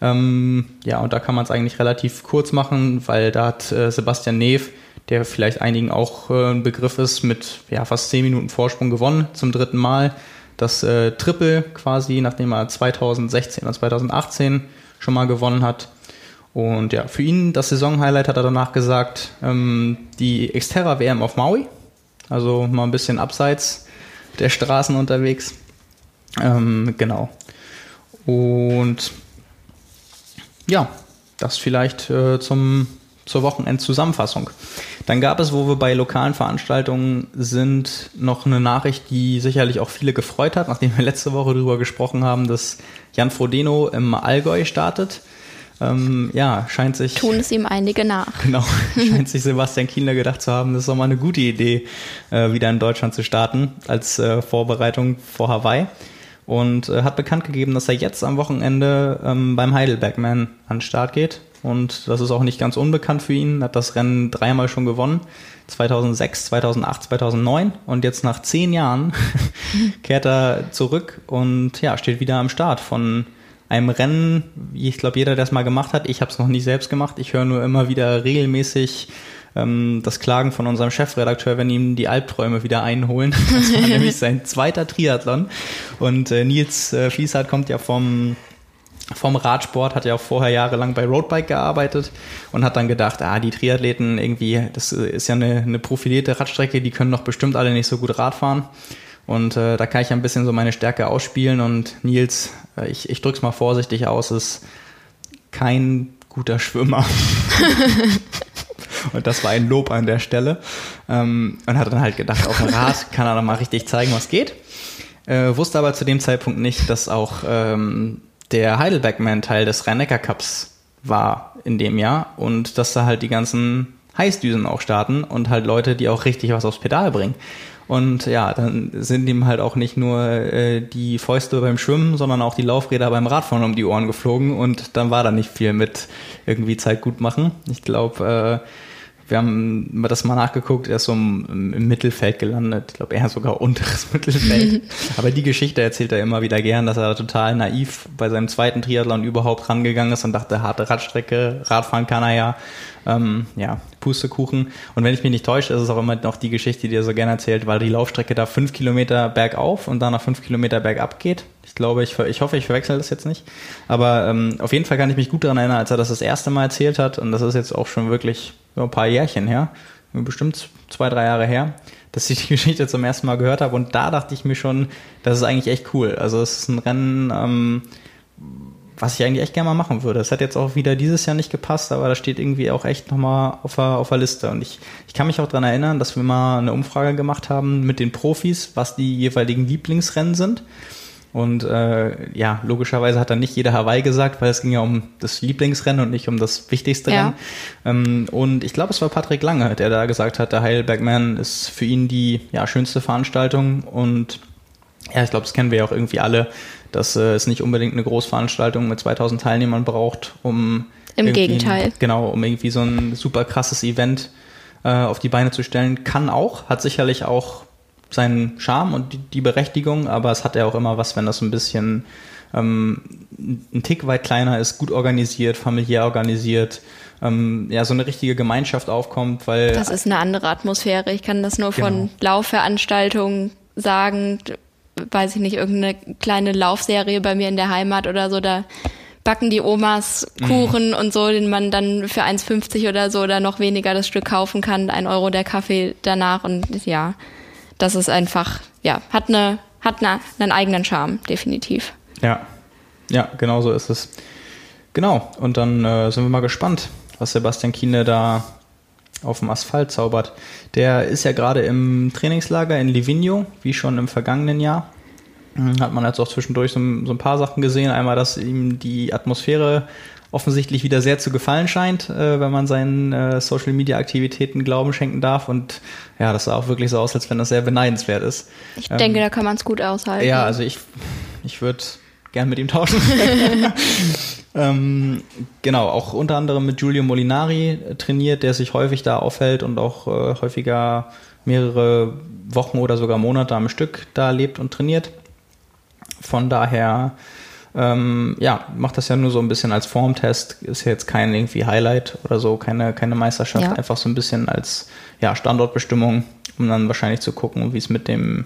Ähm, ja, und da kann man es eigentlich relativ kurz machen, weil da hat äh, Sebastian Neef, der vielleicht einigen auch äh, ein Begriff ist, mit ja, fast zehn Minuten Vorsprung gewonnen, zum dritten Mal. Das äh, Triple quasi, nachdem er 2016 und 2018 schon mal gewonnen hat. Und ja, für ihn das Saisonhighlight hat er danach gesagt, ähm, die Xterra WM auf Maui. Also mal ein bisschen abseits der Straßen unterwegs. Ähm, genau. Und ja, das vielleicht äh, zum, zur Wochenendzusammenfassung. Dann gab es, wo wir bei lokalen Veranstaltungen sind, noch eine Nachricht, die sicherlich auch viele gefreut hat, nachdem wir letzte Woche darüber gesprochen haben, dass Jan Frodeno im Allgäu startet. Ähm, ja, scheint sich. Tun es ihm einige nach. Genau, scheint sich Sebastian Kienler gedacht zu haben, das ist doch mal eine gute Idee, äh, wieder in Deutschland zu starten, als äh, Vorbereitung vor Hawaii. Und äh, hat bekannt gegeben, dass er jetzt am Wochenende ähm, beim Heidelbergman an den Start geht. Und das ist auch nicht ganz unbekannt für ihn. Hat das Rennen dreimal schon gewonnen. 2006, 2008, 2009. Und jetzt nach zehn Jahren kehrt er zurück und ja, steht wieder am Start von einem Rennen, wie ich glaube, jeder, der es mal gemacht hat, ich habe es noch nie selbst gemacht, ich höre nur immer wieder regelmäßig ähm, das Klagen von unserem Chefredakteur, wenn ihm die Albträume wieder einholen. Das war nämlich sein zweiter Triathlon. Und äh, Nils äh, Fließhardt kommt ja vom vom Radsport, hat ja auch vorher jahrelang bei Roadbike gearbeitet und hat dann gedacht, ah, die Triathleten irgendwie, das ist ja eine, eine profilierte Radstrecke, die können doch bestimmt alle nicht so gut Rad fahren. Und äh, da kann ich ein bisschen so meine Stärke ausspielen. Und Nils, äh, ich, ich drück's mal vorsichtig aus, ist kein guter Schwimmer. und das war ein Lob an der Stelle. Ähm, und hat dann halt gedacht, auf dem Rad kann er dann mal richtig zeigen, was geht. Äh, wusste aber zu dem Zeitpunkt nicht, dass auch ähm, der Heidelbergman Teil des rhein Cups war in dem Jahr und dass da halt die ganzen Heißdüsen auch starten und halt Leute, die auch richtig was aufs Pedal bringen. Und ja, dann sind ihm halt auch nicht nur äh, die Fäuste beim Schwimmen, sondern auch die Laufräder beim Radfahren um die Ohren geflogen und dann war da nicht viel mit irgendwie Zeit gut machen. Ich glaube, äh, wir haben das mal nachgeguckt, er ist so im, im Mittelfeld gelandet. Ich glaube, eher sogar unteres Mittelfeld. Aber die Geschichte erzählt er immer wieder gern, dass er total naiv bei seinem zweiten Triathlon überhaupt rangegangen ist und dachte, harte Radstrecke, Radfahren kann er ja. Ähm, ja, Pustekuchen. Und wenn ich mich nicht täusche, ist es auch immer noch die Geschichte, die er so gerne erzählt, weil die Laufstrecke da fünf Kilometer bergauf und dann nach fünf Kilometer bergab geht. Ich glaube, ich, ich hoffe, ich verwechsel das jetzt nicht. Aber ähm, auf jeden Fall kann ich mich gut daran erinnern, als er das das erste Mal erzählt hat. Und das ist jetzt auch schon wirklich ein paar Jährchen her, bestimmt zwei, drei Jahre her, dass ich die Geschichte zum ersten Mal gehört habe. Und da dachte ich mir schon, das ist eigentlich echt cool. Also es ist ein Rennen, ähm, was ich eigentlich echt gerne mal machen würde. Es hat jetzt auch wieder dieses Jahr nicht gepasst, aber da steht irgendwie auch echt nochmal auf der, auf der Liste. Und ich, ich kann mich auch daran erinnern, dass wir mal eine Umfrage gemacht haben mit den Profis, was die jeweiligen Lieblingsrennen sind. Und äh, ja, logischerweise hat dann nicht jeder Hawaii gesagt, weil es ging ja um das Lieblingsrennen und nicht um das wichtigste ja. Rennen. Ähm, und ich glaube, es war Patrick Lange, der da gesagt hat, der Heidelbergman ist für ihn die ja, schönste Veranstaltung. Und ja, ich glaube, das kennen wir ja auch irgendwie alle, dass äh, es nicht unbedingt eine Großveranstaltung mit 2000 Teilnehmern braucht, um im Gegenteil. Genau, um irgendwie so ein super krasses Event äh, auf die Beine zu stellen. Kann auch, hat sicherlich auch seinen Charme und die, die Berechtigung, aber es hat ja auch immer was, wenn das ein bisschen ähm, ein Tick weit kleiner ist, gut organisiert, familiär organisiert, ähm, ja, so eine richtige Gemeinschaft aufkommt, weil. Das ist eine andere Atmosphäre. Ich kann das nur genau. von Laufveranstaltungen sagen, weiß ich nicht, irgendeine kleine Laufserie bei mir in der Heimat oder so, da backen die Omas Kuchen mhm. und so, den man dann für 1,50 oder so oder noch weniger das Stück kaufen kann, ein Euro der Kaffee danach und ja, das ist einfach, ja, hat eine, hat eine, einen eigenen Charme, definitiv. Ja, ja, genau so ist es. Genau, und dann äh, sind wir mal gespannt, was Sebastian Kiene da auf dem Asphalt zaubert. Der ist ja gerade im Trainingslager in Livigno, wie schon im vergangenen Jahr. Hm, hat man jetzt auch zwischendurch so, so ein paar Sachen gesehen. Einmal, dass ihm die Atmosphäre offensichtlich wieder sehr zu gefallen scheint, äh, wenn man seinen äh, Social Media Aktivitäten Glauben schenken darf. Und ja, das sah auch wirklich so aus, als wenn das sehr beneidenswert ist. Ich ähm, denke, da kann man es gut aushalten. Ja, also ich, ich würde gern mit ihm tauschen. ähm, genau, auch unter anderem mit Giulio Molinari trainiert, der sich häufig da aufhält und auch äh, häufiger mehrere Wochen oder sogar Monate am Stück da lebt und trainiert. Von daher ähm, ja, macht das ja nur so ein bisschen als Formtest, ist ja jetzt kein irgendwie Highlight oder so, keine, keine Meisterschaft, ja. einfach so ein bisschen als ja, Standortbestimmung, um dann wahrscheinlich zu gucken, wie es mit dem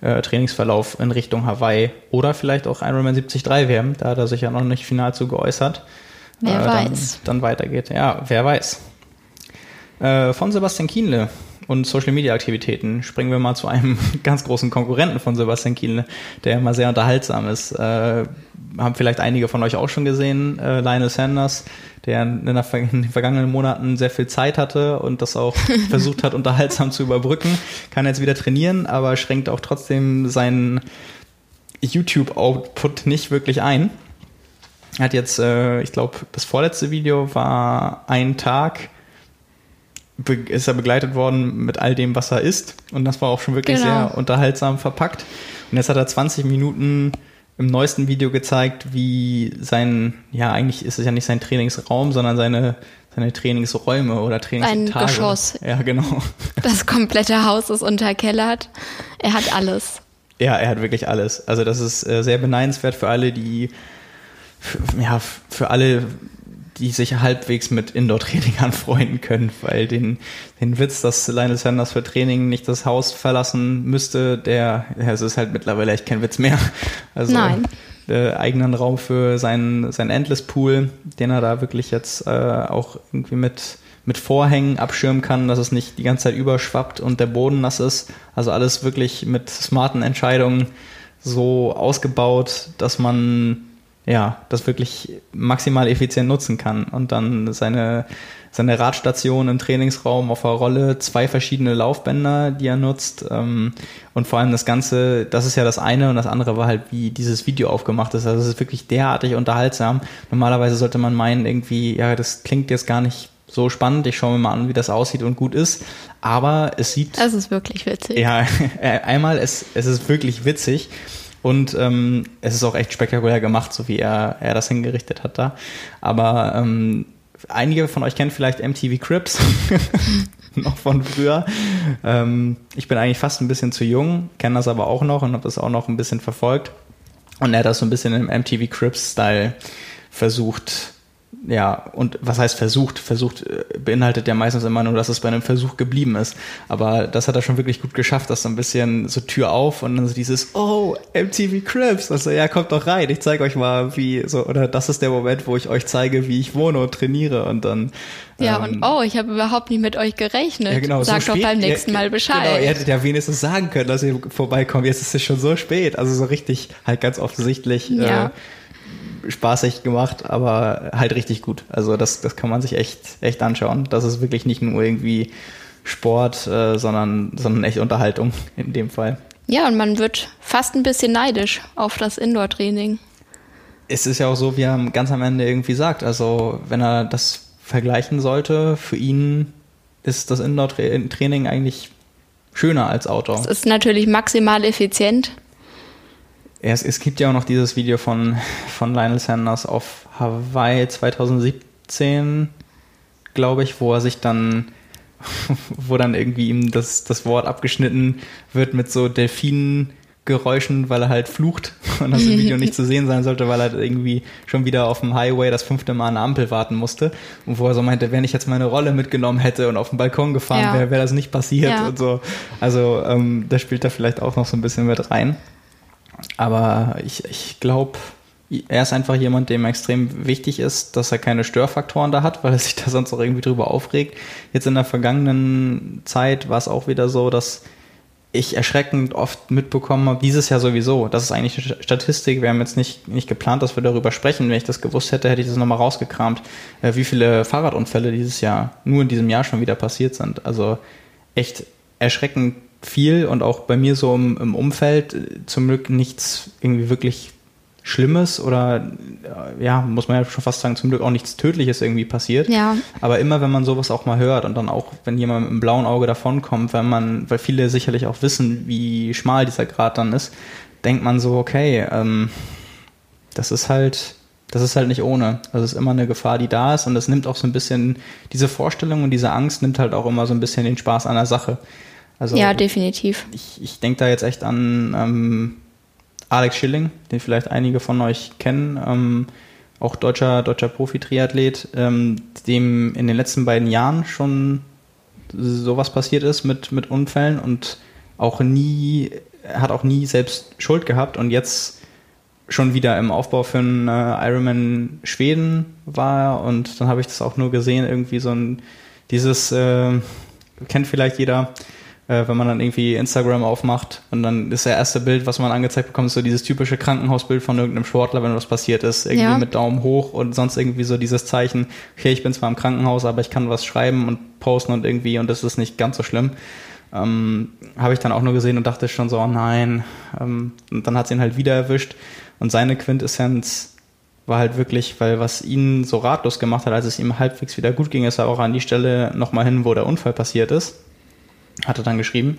äh, Trainingsverlauf in Richtung Hawaii oder vielleicht auch Ironman 73 werden, da hat er sich ja noch nicht final zu geäußert. Wer äh, weiß. Dann, dann weitergeht. Ja, wer weiß. Äh, von Sebastian Kienle und Social Media Aktivitäten springen wir mal zu einem ganz großen Konkurrenten von Sebastian Kienle, der immer sehr unterhaltsam ist. Äh, haben vielleicht einige von euch auch schon gesehen, äh, Lionel Sanders, der in, der, in, den vergangenen Monaten sehr viel Zeit hatte und das auch versucht hat, unterhaltsam zu überbrücken. Kann jetzt wieder trainieren, aber schränkt auch trotzdem seinen YouTube-Output nicht wirklich ein. Er hat jetzt, äh, ich glaube, das vorletzte Video war ein Tag ist er begleitet worden mit all dem, was er isst. Und das war auch schon wirklich genau. sehr unterhaltsam verpackt. Und jetzt hat er 20 Minuten im neuesten Video gezeigt, wie sein, ja, eigentlich ist es ja nicht sein Trainingsraum, sondern seine, seine Trainingsräume oder Trainingsetage. Ein Geschoss. Ja, genau. Das komplette Haus ist unterkellert. Er hat alles. Ja, er hat wirklich alles. Also das ist äh, sehr beneidenswert für alle, die, ja, für alle die sich halbwegs mit Indoor-Training anfreunden können, weil den, den Witz, dass Lionel Sanders für Training nicht das Haus verlassen müsste, der, ja, es ist halt mittlerweile echt kein Witz mehr. Also, Nein. Äh, eigenen Raum für seinen, sein Endless Pool, den er da wirklich jetzt äh, auch irgendwie mit, mit Vorhängen abschirmen kann, dass es nicht die ganze Zeit überschwappt und der Boden nass ist. Also alles wirklich mit smarten Entscheidungen so ausgebaut, dass man ja, das wirklich maximal effizient nutzen kann und dann seine, seine Radstation im Trainingsraum auf der Rolle, zwei verschiedene Laufbänder, die er nutzt ähm, und vor allem das Ganze, das ist ja das eine und das andere war halt, wie dieses Video aufgemacht ist. Also es ist wirklich derartig unterhaltsam. Normalerweise sollte man meinen, irgendwie, ja, das klingt jetzt gar nicht so spannend. Ich schaue mir mal an, wie das aussieht und gut ist. Aber es sieht. Es ist wirklich witzig. Ja, einmal, es, es ist wirklich witzig. Und ähm, es ist auch echt spektakulär gemacht, so wie er, er das hingerichtet hat da. Aber ähm, einige von euch kennen vielleicht MTV Crips, noch von früher. Ähm, ich bin eigentlich fast ein bisschen zu jung, kenne das aber auch noch und habe das auch noch ein bisschen verfolgt. Und er hat das so ein bisschen im MTV Crips-Style versucht ja, und was heißt versucht? Versucht äh, beinhaltet ja meistens immer nur, dass es bei einem Versuch geblieben ist. Aber das hat er schon wirklich gut geschafft, dass so ein bisschen so Tür auf und dann so dieses, oh, MTV Cribs. Also ja, kommt doch rein, ich zeige euch mal, wie so, oder das ist der Moment, wo ich euch zeige, wie ich wohne und trainiere und dann. Ja, ähm, und oh, ich habe überhaupt nicht mit euch gerechnet. Ja, genau, Sag so doch beim nächsten Mal Bescheid. Genau, ihr hättet ja wenigstens sagen können, dass ihr vorbeikommt. Jetzt ist es schon so spät. Also so richtig, halt ganz offensichtlich. Ja. Äh, spaßig gemacht, aber halt richtig gut. Also das, das kann man sich echt, echt anschauen. Das ist wirklich nicht nur irgendwie Sport, äh, sondern, sondern echt Unterhaltung in dem Fall. Ja, und man wird fast ein bisschen neidisch auf das Indoor-Training. Es ist ja auch so, wie er ganz am Ende irgendwie sagt. Also, wenn er das vergleichen sollte, für ihn ist das Indoor-Training eigentlich schöner als Outdoor. Es ist natürlich maximal effizient es, es gibt ja auch noch dieses Video von, von Lionel Sanders auf Hawaii 2017, glaube ich, wo er sich dann, wo dann irgendwie ihm das, das Wort abgeschnitten wird mit so Delfinengeräuschen, weil er halt flucht und das im Video nicht zu sehen sein sollte, weil er irgendwie schon wieder auf dem Highway das fünfte Mal an der Ampel warten musste. Und wo er so meinte, wenn ich jetzt meine Rolle mitgenommen hätte und auf den Balkon gefahren ja. wäre, wäre das nicht passiert ja. und so. Also ähm, das spielt da vielleicht auch noch so ein bisschen mit rein. Aber ich, ich glaube, er ist einfach jemand, dem extrem wichtig ist, dass er keine Störfaktoren da hat, weil er sich da sonst auch irgendwie drüber aufregt. Jetzt in der vergangenen Zeit war es auch wieder so, dass ich erschreckend oft mitbekommen habe, dieses Jahr sowieso. Das ist eigentlich eine Statistik. Wir haben jetzt nicht, nicht geplant, dass wir darüber sprechen. Wenn ich das gewusst hätte, hätte ich das nochmal rausgekramt, äh, wie viele Fahrradunfälle dieses Jahr, nur in diesem Jahr schon wieder passiert sind. Also echt erschreckend viel und auch bei mir so im, im Umfeld äh, zum Glück nichts irgendwie wirklich Schlimmes oder äh, ja, muss man ja schon fast sagen, zum Glück auch nichts Tödliches irgendwie passiert. Ja. Aber immer, wenn man sowas auch mal hört und dann auch, wenn jemand mit einem blauen Auge davonkommt, wenn man, weil viele sicherlich auch wissen, wie schmal dieser Grad dann ist, denkt man so, okay, ähm, das ist halt, das ist halt nicht ohne. Also es ist immer eine Gefahr, die da ist und es nimmt auch so ein bisschen, diese Vorstellung und diese Angst nimmt halt auch immer so ein bisschen den Spaß an der Sache. Also ja, definitiv. Ich, ich denke da jetzt echt an ähm, Alex Schilling, den vielleicht einige von euch kennen, ähm, auch deutscher, deutscher Profi-Triathlet, ähm, dem in den letzten beiden Jahren schon sowas passiert ist mit, mit Unfällen und auch nie, hat auch nie selbst Schuld gehabt und jetzt schon wieder im Aufbau für einen äh, Ironman Schweden war und dann habe ich das auch nur gesehen, irgendwie so ein, dieses, äh, kennt vielleicht jeder, äh, wenn man dann irgendwie Instagram aufmacht und dann ist das erste Bild, was man angezeigt bekommt, so dieses typische Krankenhausbild von irgendeinem Sportler, wenn was passiert ist, irgendwie ja. mit Daumen hoch und sonst irgendwie so dieses Zeichen, okay, ich bin zwar im Krankenhaus, aber ich kann was schreiben und posten und irgendwie und das ist nicht ganz so schlimm. Ähm, habe ich dann auch nur gesehen und dachte schon so, oh nein. Ähm, und dann hat sie ihn halt wieder erwischt und seine Quintessenz war halt wirklich, weil was ihn so ratlos gemacht hat, als es ihm halbwegs wieder gut ging, ist er auch an die Stelle nochmal hin, wo der Unfall passiert ist hat er dann geschrieben.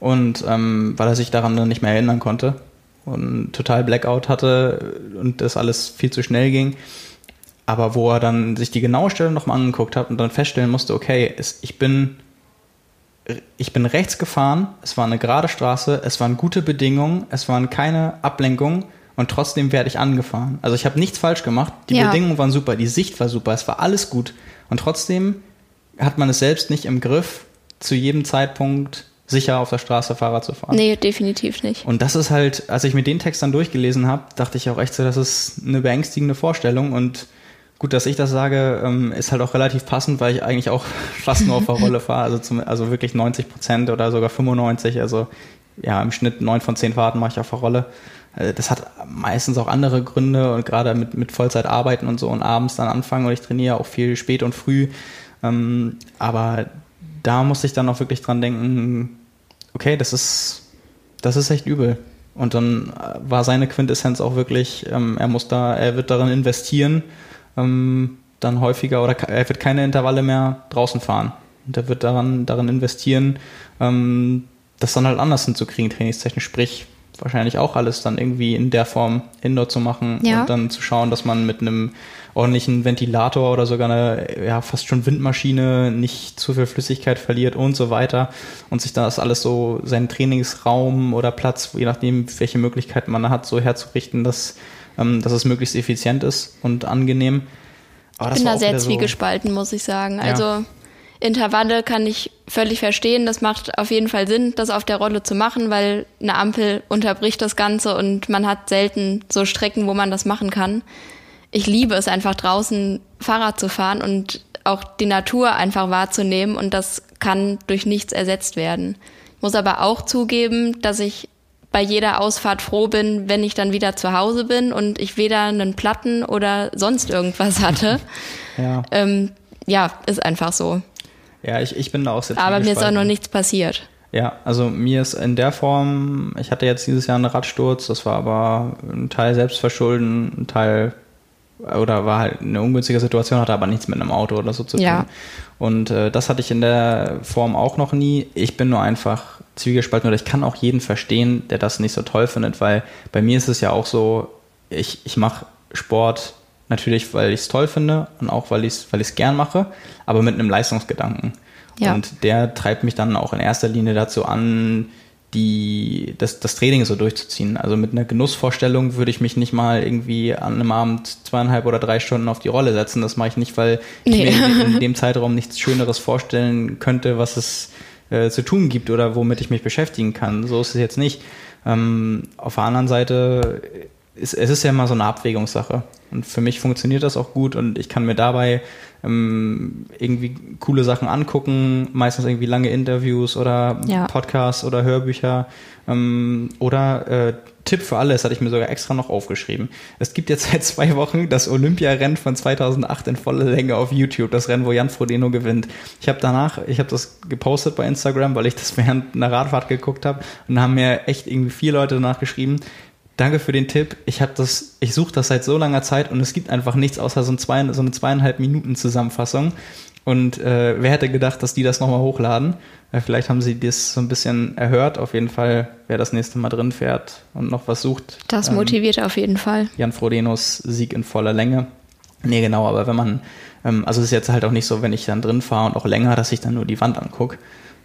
Und ähm, weil er sich daran dann nicht mehr erinnern konnte und total Blackout hatte und das alles viel zu schnell ging. Aber wo er dann sich die genaue Stelle nochmal angeguckt hat und dann feststellen musste, okay, es, ich bin ich bin rechts gefahren, es war eine gerade Straße, es waren gute Bedingungen, es waren keine Ablenkungen und trotzdem werde ich angefahren. Also ich habe nichts falsch gemacht, die ja. Bedingungen waren super, die Sicht war super, es war alles gut und trotzdem hat man es selbst nicht im Griff, zu jedem Zeitpunkt sicher auf der Straße Fahrrad zu fahren. Nee, definitiv nicht. Und das ist halt, als ich mir den Text dann durchgelesen habe, dachte ich auch echt so, das ist eine beängstigende Vorstellung und gut, dass ich das sage, ähm, ist halt auch relativ passend, weil ich eigentlich auch fast nur auf der Rolle fahre, also, zum, also wirklich 90 Prozent oder sogar 95, also ja, im Schnitt neun von zehn Fahrten mache ich auf der Rolle. Äh, das hat meistens auch andere Gründe und gerade mit, mit Vollzeit arbeiten und so und abends dann anfangen und ich trainiere auch viel spät und früh. Ähm, aber da musste ich dann auch wirklich dran denken, okay, das ist, das ist echt übel. Und dann äh, war seine Quintessenz auch wirklich, ähm, er muss da, er wird darin investieren, ähm, dann häufiger oder er wird keine Intervalle mehr draußen fahren. Und er wird daran, darin investieren, ähm, das dann halt anders hinzukriegen, trainingstechnisch. Sprich, wahrscheinlich auch alles dann irgendwie in der Form Indoor zu machen ja. und dann zu schauen, dass man mit einem ordentlichen Ventilator oder sogar eine ja, fast schon Windmaschine nicht zu viel Flüssigkeit verliert und so weiter und sich das alles so seinen Trainingsraum oder Platz, je nachdem, welche Möglichkeiten man hat, so herzurichten, dass, ähm, dass es möglichst effizient ist und angenehm. Aber ich bin da sehr zwiegespalten, so, muss ich sagen. Also ja. Intervalle kann ich völlig verstehen. Das macht auf jeden Fall Sinn, das auf der Rolle zu machen, weil eine Ampel unterbricht das Ganze und man hat selten so Strecken, wo man das machen kann. Ich liebe es einfach draußen Fahrrad zu fahren und auch die Natur einfach wahrzunehmen und das kann durch nichts ersetzt werden. Ich muss aber auch zugeben, dass ich bei jeder Ausfahrt froh bin, wenn ich dann wieder zu Hause bin und ich weder einen Platten oder sonst irgendwas hatte. ja. Ähm, ja, ist einfach so. Ja, ich, ich bin da auch sehr Aber mir ist auch noch nichts passiert. Ja, also mir ist in der Form, ich hatte jetzt dieses Jahr einen Radsturz, das war aber ein Teil Selbstverschulden, ein Teil oder war halt eine ungünstige Situation, hatte aber nichts mit einem Auto oder so zu tun. Ja. Und äh, das hatte ich in der Form auch noch nie. Ich bin nur einfach zwiegespalten oder ich kann auch jeden verstehen, der das nicht so toll findet, weil bei mir ist es ja auch so, ich, ich mache Sport Natürlich, weil ich es toll finde und auch, weil ich es weil gern mache, aber mit einem Leistungsgedanken. Ja. Und der treibt mich dann auch in erster Linie dazu an, die, das, das Training so durchzuziehen. Also mit einer Genussvorstellung würde ich mich nicht mal irgendwie an einem Abend zweieinhalb oder drei Stunden auf die Rolle setzen. Das mache ich nicht, weil nee. ich mir in dem Zeitraum nichts Schöneres vorstellen könnte, was es äh, zu tun gibt oder womit ich mich beschäftigen kann. So ist es jetzt nicht. Ähm, auf der anderen Seite es, es ist ja immer so eine Abwägungssache. Und für mich funktioniert das auch gut und ich kann mir dabei ähm, irgendwie coole Sachen angucken, meistens irgendwie lange Interviews oder Ja. Podcasts oder Hörbücher. Ähm, oder äh, Tipp für alle, das hatte ich mir sogar extra noch aufgeschrieben. Es gibt jetzt seit zwei Wochen das Olympiarennen von 2008 in voller Länge auf YouTube, das Rennen, wo Jan Frodeno gewinnt. Ich habe danach, ich habe das gepostet bei Instagram, weil ich das während einer Radfahrt geguckt habe und da haben mir echt irgendwie vier Leute danach geschrieben, Danke für den Tipp. Ich habe das, ich suche das seit so langer Zeit und es gibt einfach nichts außer so, ein zwei, so eine zweieinhalb Minuten Zusammenfassung. Und äh, wer hätte gedacht, dass die das nochmal hochladen? Äh, vielleicht haben sie das so ein bisschen erhört. Auf jeden Fall, wer das nächste Mal drin fährt und noch was sucht. Das ähm, motiviert auf jeden Fall. Jan Frodenos Sieg in voller Länge. Nee, genau, aber wenn man, ähm, also es ist jetzt halt auch nicht so, wenn ich dann drin fahre und auch länger, dass ich dann nur die Wand angucke,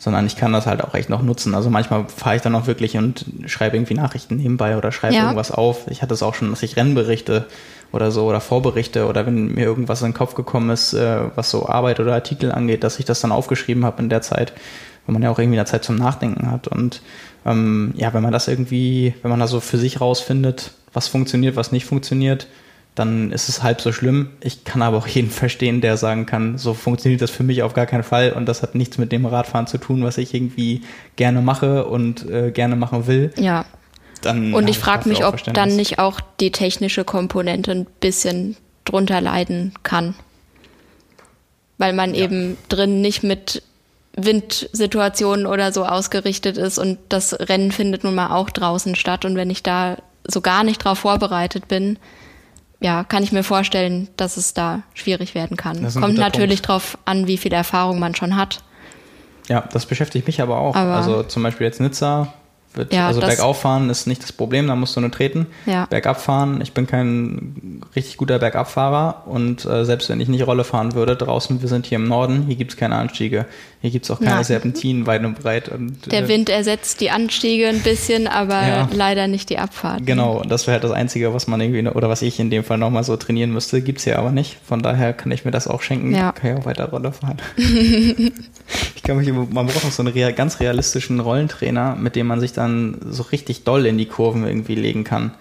sondern ich kann das halt auch echt noch nutzen. Also manchmal fahre ich dann auch wirklich und schreibe irgendwie Nachrichten nebenbei oder schreibe Ja. irgendwas auf. Ich hatte es auch schon, dass ich Rennberichte oder so oder Vorberichte oder wenn mir irgendwas in den Kopf gekommen ist, äh, was so Arbeit oder Artikel angeht, dass ich das dann aufgeschrieben habe in der Zeit, wenn man ja auch irgendwie eine Zeit zum Nachdenken hat. Und ähm, ja, wenn man das irgendwie, wenn man da so für sich rausfindet, was funktioniert, was nicht funktioniert, dann ist es halb so schlimm. Ich kann aber auch jeden verstehen, der sagen kann, so funktioniert das für mich auf gar keinen Fall und das hat nichts mit dem Radfahren zu tun, was ich irgendwie gerne mache und äh, gerne machen will. Ja. Dann Und ich frage mich, ob dann nicht auch die technische Komponente ein bisschen drunter leiden kann. Weil man Ja. eben drin nicht mit Windsituationen oder so ausgerichtet ist und das Rennen findet nun mal auch draußen statt. Und wenn ich da so gar nicht drauf vorbereitet bin, ja, kann ich mir vorstellen, dass es da schwierig werden kann. Kommt natürlich Punkt. drauf an, wie viel Erfahrung man schon hat. Ja, das beschäftigt mich aber auch. Aber- also zum Beispiel jetzt Nizza. Wird, Ja, also bergauf fahren ist nicht das Problem, da musst du nur treten. Ja. Bergab fahren, ich bin kein richtig guter Bergabfahrer und äh, selbst wenn ich nicht Rolle fahren würde, draußen, wir sind hier im Norden, hier gibt's keine Anstiege, hier gibt's auch keine Nein. Serpentinen weit und breit. Und, Der äh, Wind ersetzt die Anstiege ein bisschen, aber Ja. leider nicht die Abfahrt. Genau, und das wäre halt das Einzige, was man irgendwie, oder was ich in dem Fall nochmal so trainieren müsste, gibt's hier aber nicht. Von daher kann ich mir das auch schenken, Ja. kann ich auch weiter Rolle fahren. ich kann mich, man braucht auch so einen rea- ganz realistischen Rollentrainer, mit dem man sich dann so richtig doll in die Kurven irgendwie legen kann.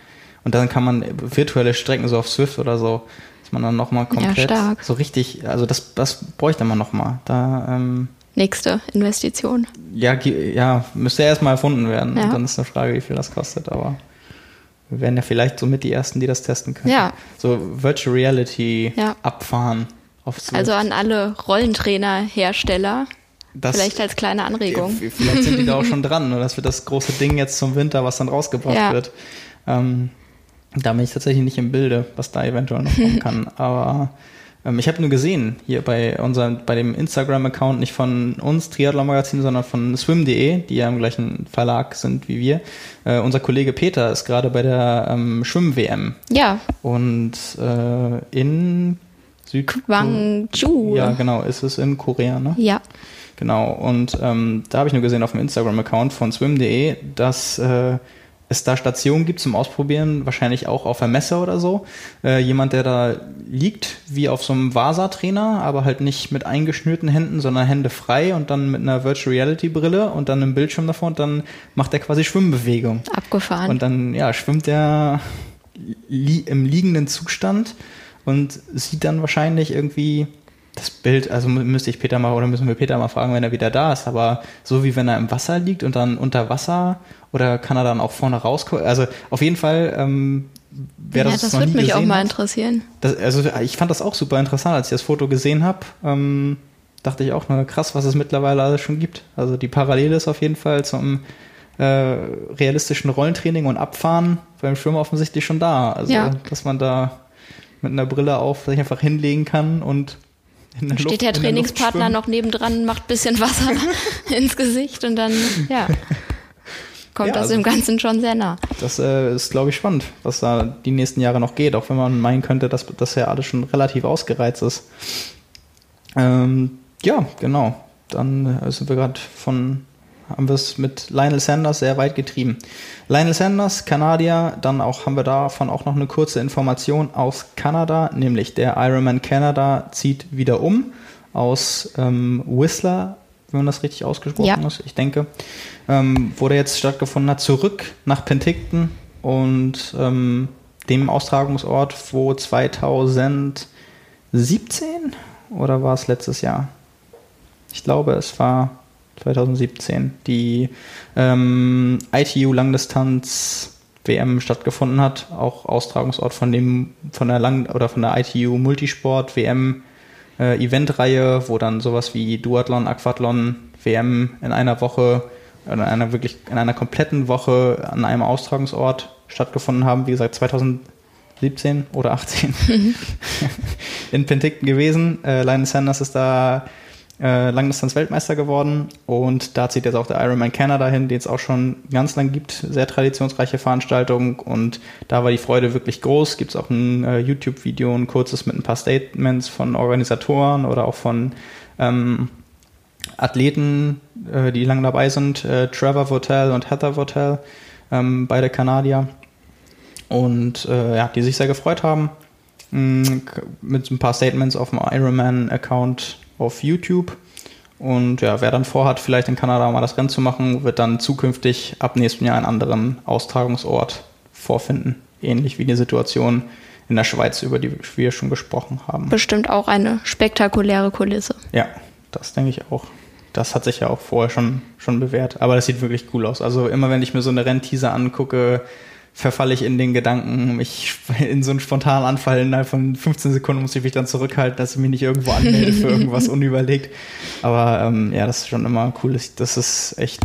Und dann kann man virtuelle Strecken, so auf Swift oder so, dass man dann nochmal komplett stark. so richtig, also das, das bräuchte man nochmal. Da, ähm, Nächste Investition. ja, ja, müsste erstmal erfunden werden. Ja. Und dann ist eine Frage, wie viel das kostet, aber wir werden ja vielleicht somit die Ersten, die das testen können. Ja. So Virtual Reality Ja. abfahren auf Swift. Also an alle Rollentrainer-Hersteller, das, vielleicht als kleine Anregung. Vielleicht sind die da auch schon dran. Und das wird das große Ding jetzt zum Winter, was dann rausgebracht Ja. wird. Ähm, da bin ich tatsächlich nicht im Bilde, was da eventuell noch kommen kann. Aber ähm, ich habe nur gesehen, hier bei unserem, bei dem Instagram-Account, nicht von uns, Triathlon Magazin, sondern von swim.de, die ja im gleichen Verlag sind wie wir. Äh, unser Kollege Peter ist gerade bei der ähm, Schwimm-WM. Ja, Und äh, in Süd Gwangju. Ja, genau, ist es in Korea, ne? Ja, Genau, und ähm, da habe ich nur gesehen auf dem Instagram-Account von swim.de, dass äh, es da Stationen gibt zum Ausprobieren, wahrscheinlich auch auf der Messe oder so. Äh, jemand, der da liegt, wie auf so einem Vasa-Trainer, aber halt nicht mit eingeschnürten Händen, sondern Hände frei und dann mit einer Virtual Reality-Brille und dann einem Bildschirm davor und dann macht er quasi Schwimmbewegung. abgefahren. Und dann, ja, schwimmt er li im liegenden Zustand und sieht dann wahrscheinlich irgendwie das Bild, also mü- müsste ich Peter mal oder müssen wir Peter mal fragen, wenn er wieder da ist, aber so wie wenn er im Wasser liegt und dann unter Wasser oder kann er dann auch vorne rauskommen? Also auf jeden Fall, ähm, wer ja, das, das noch würde nie mich auch mal interessieren. das, also ich fand das auch super interessant, als ich das Foto gesehen habe. Ähm, dachte ich auch, na, krass, was es mittlerweile alles schon gibt. Also die Parallele ist auf jeden Fall zum äh, realistischen Rollentraining und Abfahren beim Schwimmen offensichtlich schon da. Also Ja. dass man da mit einer Brille auf sich einfach hinlegen kann und Steht Luft, der Trainingspartner noch nebendran, macht bisschen Wasser ins Gesicht und dann, ja, kommt Ja, das also- dem Ganzen schon sehr nah. Das äh, ist, glaube ich, spannend, was da die nächsten Jahre noch geht, auch wenn man meinen könnte, dass das ja alles schon relativ ausgereizt ist. Ähm, ja, genau. Dann äh, sind wir gerade von, haben wir es mit Lionel Sanders sehr weit getrieben. Lionel Sanders, Kanadier, dann auch haben wir davon auch noch eine kurze Information aus Kanada, nämlich der Ironman Canada zieht wieder um aus ähm, Whistler, wenn man das richtig ausgesprochen Ja. ist, ich denke, ähm, wo der jetzt stattgefunden hat, zurück nach Penticton und ähm, dem Austragungsort, wo 2017 oder war es letztes Jahr? Ich glaube, es war 2017, die ähm, ITU Langdistanz WM stattgefunden hat, auch Austragungsort von dem von der Lang oder von der ITU Multisport WM äh, Eventreihe, wo dann sowas wie Duathlon, Aquathlon, WM in einer Woche in einer wirklich in einer kompletten Woche an einem Austragungsort stattgefunden haben. Wie gesagt, 2017 oder 18 in Penticton gewesen. Äh, Lionel Sanders ist da äh, Langdistanz-Weltmeister geworden und da zieht jetzt auch der Ironman Canada hin, den es auch schon ganz lang gibt. Sehr traditionsreiche Veranstaltung und da war die Freude wirklich groß. Gibt es auch ein äh, YouTube-Video, ein kurzes mit ein paar Statements von Organisatoren oder auch von ähm, Athleten, äh, die lang dabei sind. Äh, Trevor Votel und Heather Votel, ähm, beide Kanadier. Und äh, ja, die sich sehr gefreut haben. Mm, mit ein paar Statements auf dem Ironman-Account auf YouTube. Und ja, wer dann vorhat, vielleicht in Kanada mal das Rennen zu machen, wird dann zukünftig ab nächstem Jahr einen anderen Austragungsort vorfinden. Ähnlich wie die Situation in der Schweiz, über die wir schon gesprochen haben. Bestimmt auch eine spektakuläre Kulisse. Ja, das denke ich auch. Das hat sich ja auch vorher schon, schon bewährt. Aber das sieht wirklich cool aus. Also immer wenn ich mir so eine Rennteaser angucke, verfalle ich in den Gedanken, mich in so einen spontanen Anfall innerhalb von 15 Sekunden muss ich mich dann zurückhalten, dass ich mich nicht irgendwo anmelde für irgendwas unüberlegt. Aber ähm, ja, das ist schon immer cool, dass es echt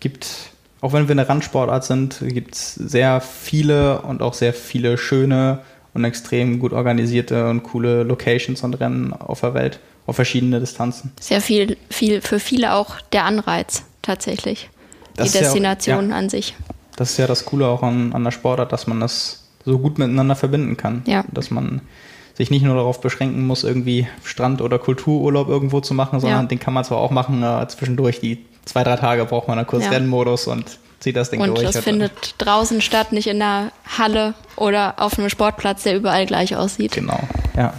gibt, auch wenn wir eine Randsportart sind, gibt es sehr viele und auch sehr viele schöne und extrem gut organisierte und coole Locations und Rennen auf der Welt, auf verschiedene Distanzen. Sehr viel, viel für viele auch der Anreiz tatsächlich. Das die Destination ja, ja. an sich. Das ist ja das Coole auch an, an der Sportart, dass man das so gut miteinander verbinden kann. Ja. Dass man sich nicht nur darauf beschränken muss, irgendwie Strand- oder Kultururlaub irgendwo zu machen, sondern ja. den kann man zwar auch machen, äh, zwischendurch die zwei, drei Tage braucht man dann kurz ja. Rennmodus und zieht das Ding und durch. Und das findet draußen statt, nicht in der Halle oder auf einem Sportplatz, der überall gleich aussieht. Genau, ja.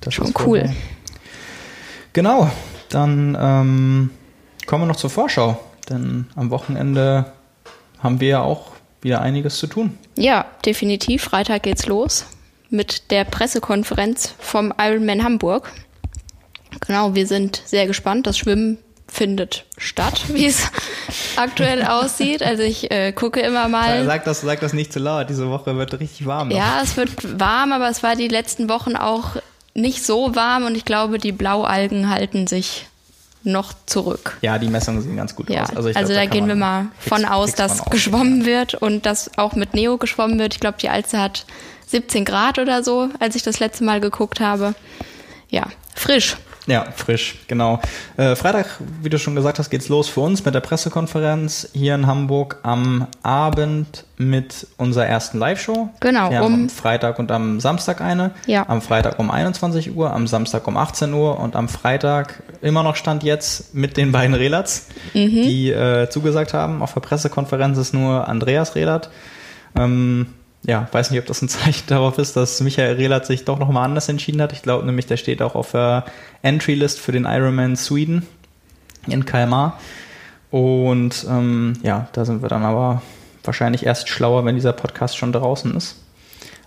Das Schon cool. cool. Genau, dann ähm, kommen wir noch zur Vorschau. Denn am Wochenende haben wir ja auch wieder einiges zu tun. Ja, definitiv. Freitag geht's los mit der Pressekonferenz vom Ironman Hamburg. Genau, wir sind sehr gespannt. Das Schwimmen findet statt, wie es aktuell aussieht. Also ich äh, gucke immer mal. Sag das, sag das nicht zu laut. Diese Woche wird richtig warm. Noch. Ja, es wird warm, aber es war die letzten Wochen auch nicht so warm und ich glaube, die Blaualgen halten sich noch zurück. Ja, die Messungen sehen ganz gut ja, aus. Also, also glaub, da, da gehen wir mal fix, von aus, dass geschwommen wird und dass auch mit Neo geschwommen wird. Ich glaube, die Alze hat 17 Grad oder so, als ich das letzte Mal geguckt habe. Ja, frisch. Ja, frisch, genau. Äh, Freitag, wie du schon gesagt hast, geht's los für uns mit der Pressekonferenz hier in Hamburg am Abend mit unserer ersten Live-Show. Genau. Wir um am Freitag und am Samstag eine. Ja. Am Freitag um 21 Uhr, am Samstag um 18 Uhr und am Freitag immer noch Stand jetzt mit den beiden Relats, mhm. die äh, zugesagt haben. Auf der Pressekonferenz ist nur Andreas Relat. Ähm, ja, weiß nicht, ob das ein Zeichen darauf ist, dass Michael Rehlert sich doch nochmal anders entschieden hat. Ich glaube nämlich, der steht auch auf der Entry-List für den Ironman Sweden in Kalmar. Und ähm, ja, da sind wir dann aber wahrscheinlich erst schlauer, wenn dieser Podcast schon draußen ist.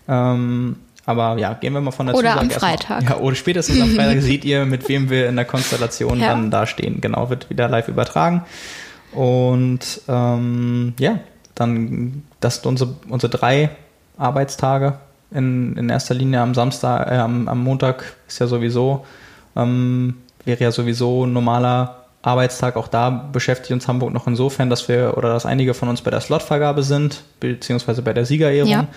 Ähm, aber ja, gehen wir mal von der Oder Zusage am Freitag. Ja, oder spätestens am Freitag seht ihr, mit wem wir in der Konstellation ja. dann da stehen. Genau, wird wieder live übertragen. Und ähm, ja, dann das sind unsere, unsere drei Arbeitstage in, in erster Linie am Samstag, äh, am, am Montag ist ja sowieso, ähm, wäre ja sowieso ein normaler Arbeitstag. Auch da beschäftigt uns Hamburg noch insofern, dass wir oder dass einige von uns bei der Slotvergabe sind, beziehungsweise bei der Siegerehrung. Ja.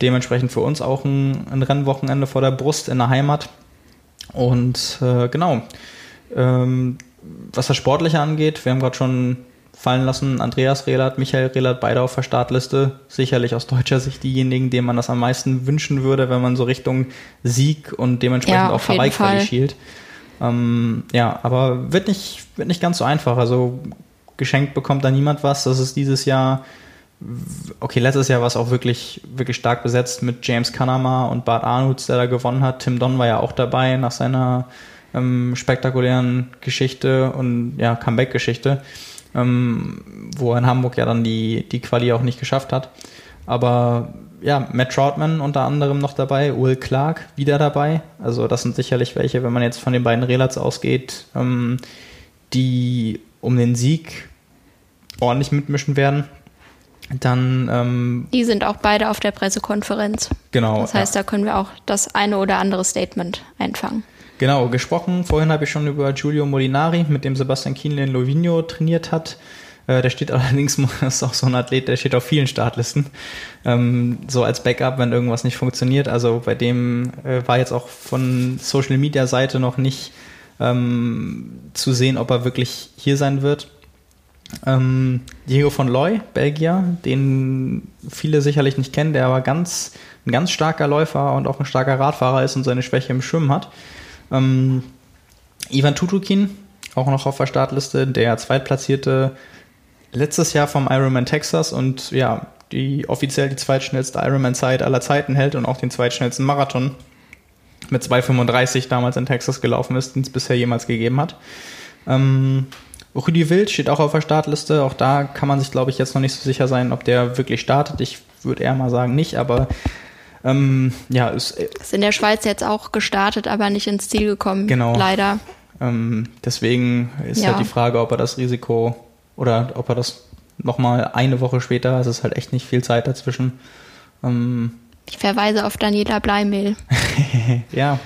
Dementsprechend für uns auch ein, ein, Rennwochenende vor der Brust in der Heimat. Und äh, genau, ähm, was das Sportliche angeht, wir haben gerade schon fallen lassen. Andreas Rehlert, Michael Rehlert, beide auf der Startliste. Sicherlich aus deutscher Sicht diejenigen, denen man das am meisten wünschen würde, wenn man so Richtung Sieg und dementsprechend ja, auch Hawaii-Quali schielt. Ähm, ja, aber wird nicht, wird nicht ganz so einfach. Also geschenkt bekommt da niemand was. Das ist dieses Jahr, okay, letztes Jahr war es auch wirklich, wirklich stark besetzt mit James Kanama und Bart Arnolds, der da gewonnen hat. Tim Don war ja auch dabei nach seiner ähm, spektakulären Geschichte und ja, Comeback-Geschichte ähm, wo er in Hamburg ja dann die, die Quali auch nicht geschafft hat. Aber ja, Matt Troutman unter anderem noch dabei, Will Clark wieder dabei. Also das sind sicherlich welche, wenn man jetzt von den beiden Relats ausgeht, ähm, die um den Sieg ordentlich mitmischen werden. Dann ähm, die sind auch beide auf der Pressekonferenz. Genau. Das heißt, ja. da können wir auch das eine oder andere Statement einfangen. Genau, gesprochen. Vorhin habe ich schon über Giulio Molinari, mit dem Sebastian Kienle in Lovigno trainiert hat. Äh, der steht allerdings, ist auch so ein Athlet, der steht auf vielen Startlisten. Ähm, so als Backup, wenn irgendwas nicht funktioniert. Also bei dem äh, war jetzt auch von Social Media Seite noch nicht ähm, zu sehen, ob er wirklich hier sein wird. Ähm, Diego von Loy, Belgier, den viele sicherlich nicht kennen, der aber ganz, ein ganz starker Läufer und auch ein starker Radfahrer ist und seine Schwäche im Schwimmen hat. Ähm, Ivan Tutukin, auch noch auf der Startliste, der Zweitplatzierte letztes Jahr vom Ironman Texas und ja, die offiziell die zweitschnellste Ironman-Zeit aller Zeiten hält und auch den zweitschnellsten Marathon mit 2,35 damals in Texas gelaufen ist, den es bisher jemals gegeben hat. Ähm, Rüdi Wild steht auch auf der Startliste. Auch da kann man sich, glaube ich, jetzt noch nicht so sicher sein, ob der wirklich startet. Ich würde eher mal sagen, nicht, aber ähm, ja, ist, ist in der Schweiz jetzt auch gestartet, aber nicht ins Ziel gekommen. Genau. Leider. Ähm, deswegen ist ja. halt die Frage, ob er das Risiko oder ob er das nochmal eine Woche später, es ist halt echt nicht viel Zeit dazwischen. Ähm, ich verweise auf Daniela Bleimehl. ja,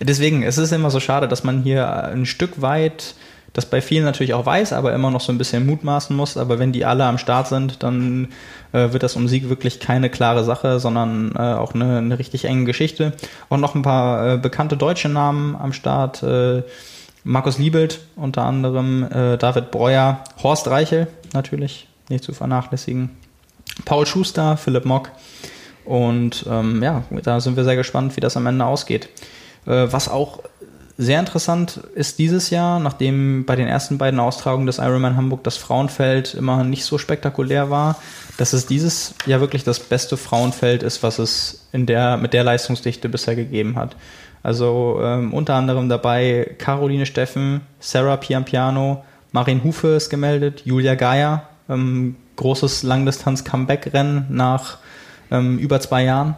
deswegen, es ist immer so schade, dass man hier ein Stück weit das bei vielen natürlich auch weiß, aber immer noch so ein bisschen mutmaßen muss. Aber wenn die alle am Start sind, dann äh, wird das um Sieg wirklich keine klare Sache, sondern äh, auch eine, eine, richtig enge Geschichte. Und noch ein paar äh, bekannte deutsche Namen am Start. Äh, Markus Liebelt unter anderem, äh, David Breuer, Horst Reichel natürlich, nicht zu vernachlässigen. Paul Schuster, Philipp Mock. Und ähm, ja, da sind wir sehr gespannt, wie das am Ende ausgeht. Äh, was auch sehr interessant ist dieses Jahr, nachdem bei den ersten beiden Austragungen des Ironman Hamburg das Frauenfeld immer nicht so spektakulär war, dass es dieses Jahr wirklich das beste Frauenfeld ist, was es in der, mit der Leistungsdichte bisher gegeben hat. Also ähm, unter anderem dabei Caroline Steffen, Sarah Piampiano, Marin Hufe ist gemeldet, Julia Geier, ähm, großes Langdistanz-Comeback-Rennen nach ähm, über zwei Jahren.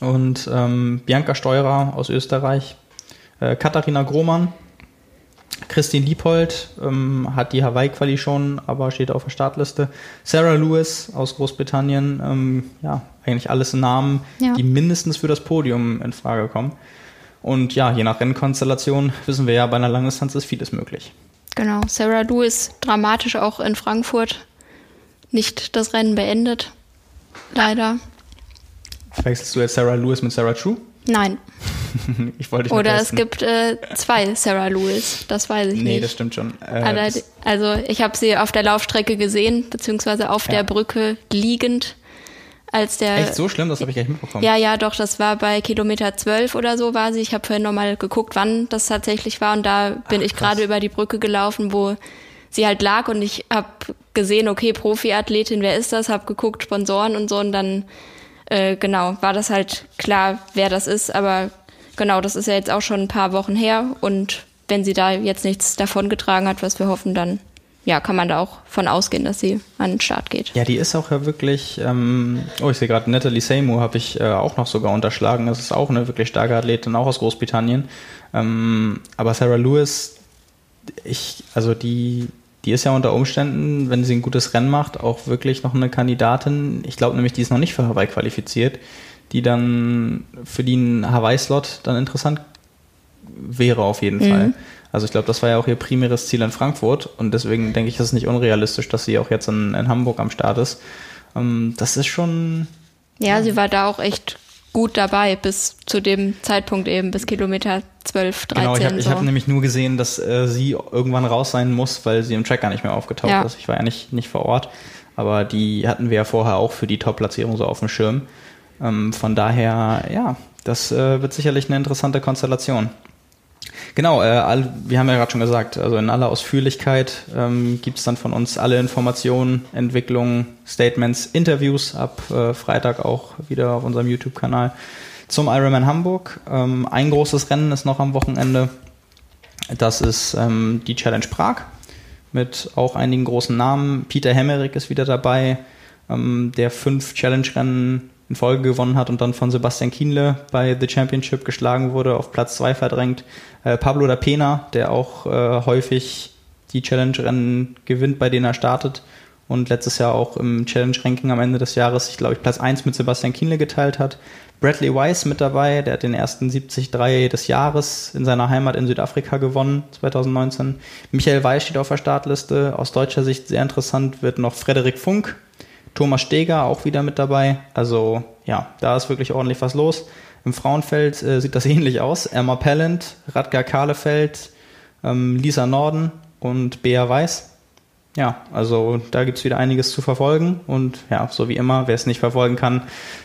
Und ähm, Bianca Steurer aus Österreich, äh, Katharina Grohmann, Christine Liebold ähm, hat die Hawaii-Quali schon, aber steht auf der Startliste. Sarah Lewis aus Großbritannien, ähm, ja, eigentlich alles Namen, ja. die mindestens für das Podium in Frage kommen. Und ja, je nach Rennkonstellation wissen wir ja, bei einer Langdistanz ist vieles möglich. Genau, Sarah Lewis dramatisch auch in Frankfurt nicht das Rennen beendet. Leider. Wechselst du jetzt Sarah Lewis mit Sarah True? Nein. ich wollte Oder es gibt äh, zwei Sarah Lewis, das weiß ich nee, nicht. Nee, das stimmt schon. Äh, also ich habe sie auf der Laufstrecke gesehen, beziehungsweise auf ja. der Brücke liegend. Als der, Echt so schlimm? Das habe ich gleich mitbekommen. Ja, ja, doch, das war bei Kilometer 12 oder so war sie. Ich habe vorhin nochmal geguckt, wann das tatsächlich war und da bin Ach, ich gerade über die Brücke gelaufen, wo sie halt lag und ich habe gesehen, okay, Profiathletin, wer ist das? Habe geguckt, Sponsoren und so und dann äh, genau, war das halt klar, wer das ist. Aber genau, das ist ja jetzt auch schon ein paar Wochen her. Und wenn sie da jetzt nichts davongetragen hat, was wir hoffen, dann ja, kann man da auch von ausgehen, dass sie an den Start geht. Ja, die ist auch ja wirklich, ähm, oh, ich sehe gerade, Natalie Seymour habe ich äh, auch noch sogar unterschlagen. Das ist auch eine wirklich starke Athletin, auch aus Großbritannien. Ähm, aber Sarah Lewis, ich, also die, die ist ja unter Umständen, wenn sie ein gutes Rennen macht, auch wirklich noch eine Kandidatin. Ich glaube nämlich, die ist noch nicht für Hawaii qualifiziert, die dann für den Hawaii-Slot dann interessant wäre auf jeden mhm. Fall. Also ich glaube, das war ja auch ihr primäres Ziel in Frankfurt und deswegen denke ich, es ist nicht unrealistisch, dass sie auch jetzt in, in Hamburg am Start ist. Ähm, das ist schon. Ja, ja, sie war da auch echt gut dabei bis zu dem Zeitpunkt eben, bis Kilometer 12, 13. Genau, ich habe so. hab nämlich nur gesehen, dass äh, sie irgendwann raus sein muss, weil sie im Tracker nicht mehr aufgetaucht ja. ist. Ich war ja nicht, nicht vor Ort, aber die hatten wir ja vorher auch für die Top-Platzierung so auf dem Schirm. Ähm, von daher, ja, das äh, wird sicherlich eine interessante Konstellation. Genau, äh, all, wir haben ja gerade schon gesagt, also in aller Ausführlichkeit ähm, gibt es dann von uns alle Informationen, Entwicklungen, Statements, Interviews ab äh, Freitag auch wieder auf unserem YouTube-Kanal zum Ironman Hamburg. Ähm, ein großes Rennen ist noch am Wochenende. Das ist ähm, die Challenge Prag mit auch einigen großen Namen. Peter Hemmerich ist wieder dabei, ähm, der fünf Challenge-Rennen in Folge gewonnen hat und dann von Sebastian Kienle bei The Championship geschlagen wurde, auf Platz 2 verdrängt. Äh, Pablo da Pena, der auch äh, häufig die Challenge-Rennen gewinnt, bei denen er startet und letztes Jahr auch im Challenge-Ranking am Ende des Jahres, ich glaube, ich Platz 1 mit Sebastian Kienle geteilt hat. Bradley Weiss mit dabei, der hat den ersten 73 des Jahres in seiner Heimat in Südafrika gewonnen, 2019. Michael Weiß steht auf der Startliste. Aus deutscher Sicht sehr interessant wird noch Frederik Funk, Thomas Steger auch wieder mit dabei. Also ja, da ist wirklich ordentlich was los. Im Frauenfeld äh, sieht das ähnlich aus. Emma Pellant, Radgar Kahlefeld, ähm, Lisa Norden und Bea Weiß ja, also da gibt's wieder einiges zu verfolgen. Und ja, so wie immer, wer es nicht verfolgen kann,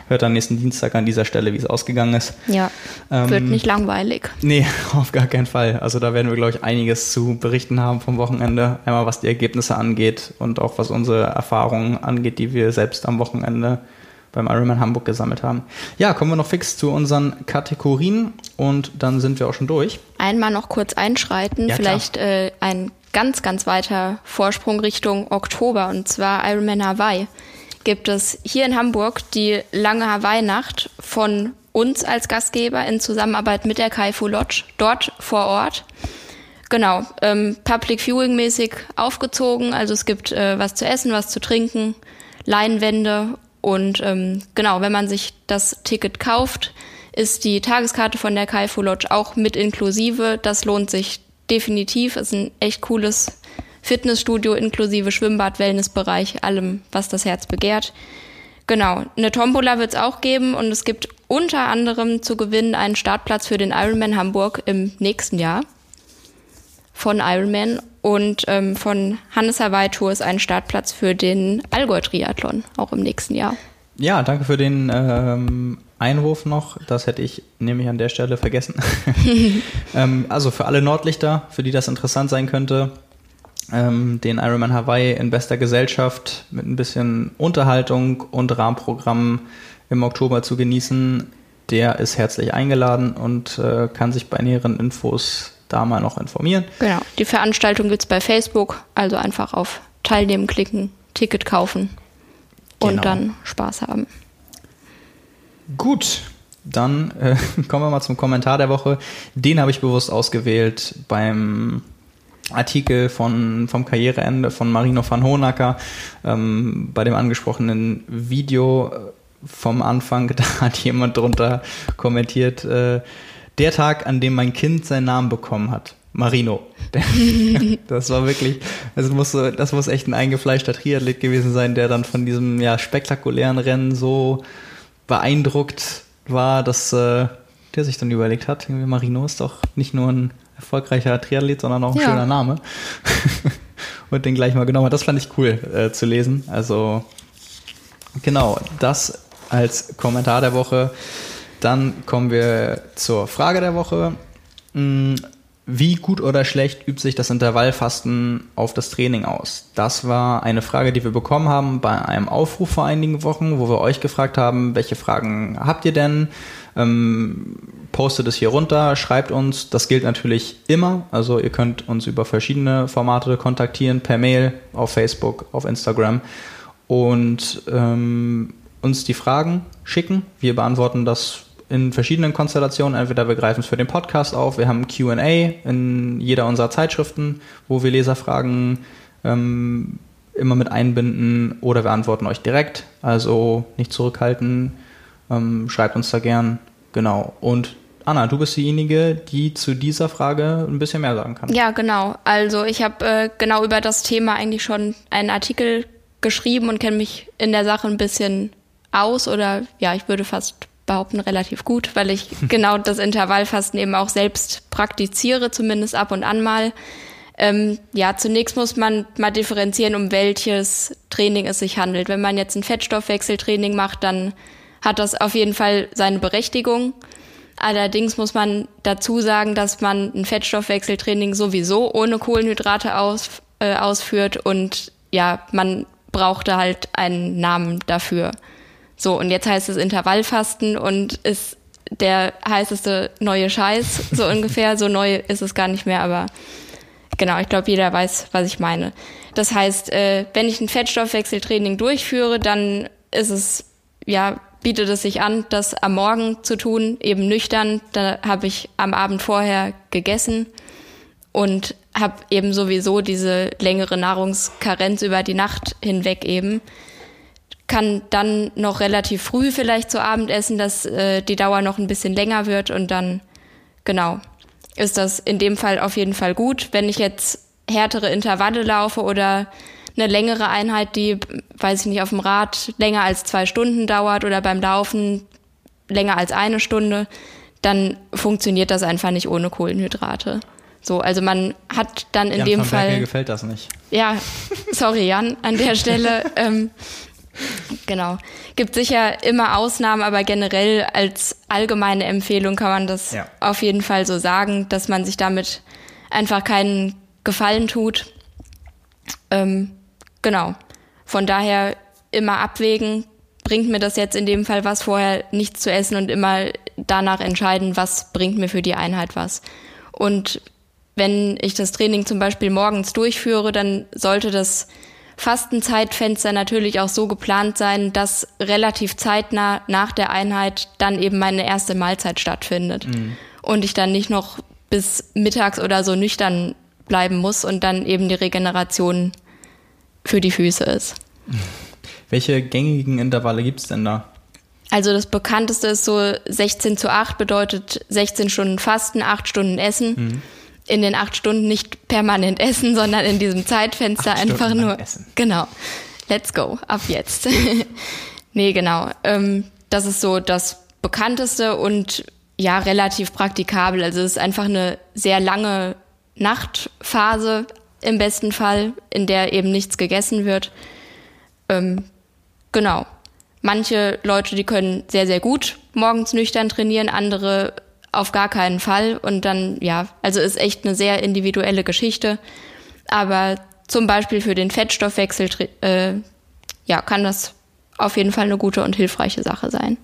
hört dann nächsten Dienstag an dieser Stelle, wie es ausgegangen ist. Ja, ähm, wird nicht langweilig. Nee, auf gar keinen Fall. Also da werden wir, glaube ich, einiges zu berichten haben vom Wochenende. Einmal was die Ergebnisse angeht und auch was unsere Erfahrungen angeht, die wir selbst am Wochenende beim Ironman Hamburg gesammelt haben. Ja, kommen wir noch fix zu unseren Kategorien und dann sind wir auch schon durch. Einmal noch kurz einschreiten, ja, vielleicht äh, ein ganz, ganz weiter Vorsprung Richtung Oktober und zwar Ironman Hawaii. Gibt es hier in Hamburg die lange Hawaii-Nacht von uns als Gastgeber in Zusammenarbeit mit der Kaifu Lodge dort vor Ort. Genau, ähm, Public Viewing mäßig aufgezogen. Also es gibt äh, was zu essen, was zu trinken, Leinwände und ähm, genau, wenn man sich das Ticket kauft, ist die Tageskarte von der Kaifu Lodge auch mit inklusive. Das lohnt sich definitiv. Ist ein echt cooles Fitnessstudio inklusive Schwimmbad, Wellnessbereich, allem, was das Herz begehrt. Genau, eine Tombola wird es auch geben und es gibt unter anderem zu gewinnen einen Startplatz für den Ironman Hamburg im nächsten Jahr von Ironman und ähm, von Hannes Hawaii Tour ist ein Startplatz für den Allgäu Triathlon auch im nächsten Jahr. Ja, danke für den ähm, Einwurf noch, das hätte ich nämlich an der Stelle vergessen. ähm, also für alle Nordlichter, für die das interessant sein könnte, ähm, den Ironman Hawaii in bester Gesellschaft mit ein bisschen Unterhaltung und Rahmenprogramm im Oktober zu genießen, der ist herzlich eingeladen und äh, kann sich bei näheren Infos da mal noch informieren. Genau, die Veranstaltung gibt es bei Facebook, also einfach auf Teilnehmen klicken, Ticket kaufen und genau. dann Spaß haben. Gut, dann äh, kommen wir mal zum Kommentar der Woche. Den habe ich bewusst ausgewählt beim Artikel von, vom Karriereende von Marino van Honacker, ähm, bei dem angesprochenen Video äh, vom Anfang, da hat jemand drunter kommentiert, äh, der Tag, an dem mein Kind seinen Namen bekommen hat. Marino. das war wirklich, das muss, das muss echt ein eingefleischter Triathlet gewesen sein, der dann von diesem ja, spektakulären Rennen so beeindruckt war, dass äh, der sich dann überlegt hat, Marino ist doch nicht nur ein erfolgreicher Triathlet, sondern auch ein ja. schöner Name. und den gleich mal genommen hat. Das fand ich cool äh, zu lesen. Also genau, das als Kommentar der Woche. Dann kommen wir zur Frage der Woche. Wie gut oder schlecht übt sich das Intervallfasten auf das Training aus? Das war eine Frage, die wir bekommen haben bei einem Aufruf vor einigen Wochen, wo wir euch gefragt haben, welche Fragen habt ihr denn? Ähm, postet es hier runter, schreibt uns. Das gilt natürlich immer. Also ihr könnt uns über verschiedene Formate kontaktieren, per Mail, auf Facebook, auf Instagram und ähm, uns die Fragen schicken. Wir beantworten das in verschiedenen Konstellationen. Entweder wir greifen es für den Podcast auf, wir haben QA in jeder unserer Zeitschriften, wo wir Leserfragen ähm, immer mit einbinden oder wir antworten euch direkt. Also nicht zurückhalten, ähm, schreibt uns da gern. Genau. Und Anna, du bist diejenige, die zu dieser Frage ein bisschen mehr sagen kann. Ja, genau. Also ich habe äh, genau über das Thema eigentlich schon einen Artikel geschrieben und kenne mich in der Sache ein bisschen aus oder ja, ich würde fast behaupten, relativ gut, weil ich genau das Intervallfasten eben auch selbst praktiziere, zumindest ab und an mal. Ähm, ja, zunächst muss man mal differenzieren, um welches Training es sich handelt. Wenn man jetzt ein Fettstoffwechseltraining macht, dann hat das auf jeden Fall seine Berechtigung. Allerdings muss man dazu sagen, dass man ein Fettstoffwechseltraining sowieso ohne Kohlenhydrate aus, äh, ausführt und ja, man brauchte halt einen Namen dafür. So, und jetzt heißt es Intervallfasten und ist der heißeste neue Scheiß, so ungefähr. So neu ist es gar nicht mehr, aber genau, ich glaube, jeder weiß, was ich meine. Das heißt, äh, wenn ich ein Fettstoffwechseltraining durchführe, dann ist es ja bietet es sich an, das am Morgen zu tun, eben nüchtern. Da habe ich am Abend vorher gegessen und habe eben sowieso diese längere Nahrungskarenz über die Nacht hinweg eben. Kann dann noch relativ früh vielleicht zu Abend essen, dass äh, die Dauer noch ein bisschen länger wird und dann, genau, ist das in dem Fall auf jeden Fall gut. Wenn ich jetzt härtere Intervalle laufe oder eine längere Einheit, die, weiß ich nicht, auf dem Rad länger als zwei Stunden dauert oder beim Laufen länger als eine Stunde, dann funktioniert das einfach nicht ohne Kohlenhydrate. So, also man hat dann in Jan dem Fall. Berkel gefällt das nicht. Ja, sorry Jan an der Stelle. ähm, genau. Gibt sicher immer Ausnahmen, aber generell als allgemeine Empfehlung kann man das Ja. auf jeden Fall so sagen, dass man sich damit einfach keinen Gefallen tut. Ähm, genau. Von daher immer abwägen, bringt mir das jetzt in dem Fall was, vorher nichts zu essen und immer danach entscheiden, was bringt mir für die Einheit was. Und wenn ich das Training zum Beispiel morgens durchführe, dann sollte das Fastenzeitfenster natürlich auch so geplant sein, dass relativ zeitnah nach der Einheit dann eben meine erste Mahlzeit stattfindet. Und ich dann nicht noch bis mittags oder so nüchtern bleiben muss und dann eben die Regeneration für die Füße ist. Welche gängigen Intervalle gibt's denn da? Also das bekannteste ist so 16 zu 8 bedeutet 16 Stunden Fasten, 8 Stunden Essen. In den 8 Stunden nicht permanent essen, sondern in diesem Zeitfenster Acht einfach Stunden nur. essen. Genau. Let's go. Ab jetzt. nee, genau. Ähm, das ist so das bekannteste und ja, relativ praktikabel. Also es ist einfach eine sehr lange Nachtphase im besten Fall, in der eben nichts gegessen wird. Ähm, genau. Manche Leute, die können sehr, sehr gut morgens nüchtern trainieren, andere auf gar keinen Fall. Und dann, ja, also ist echt eine sehr individuelle Geschichte. Aber zum Beispiel für den Fettstoffwechsel, äh, ja, kann das auf jeden Fall eine gute und hilfreiche Sache sein.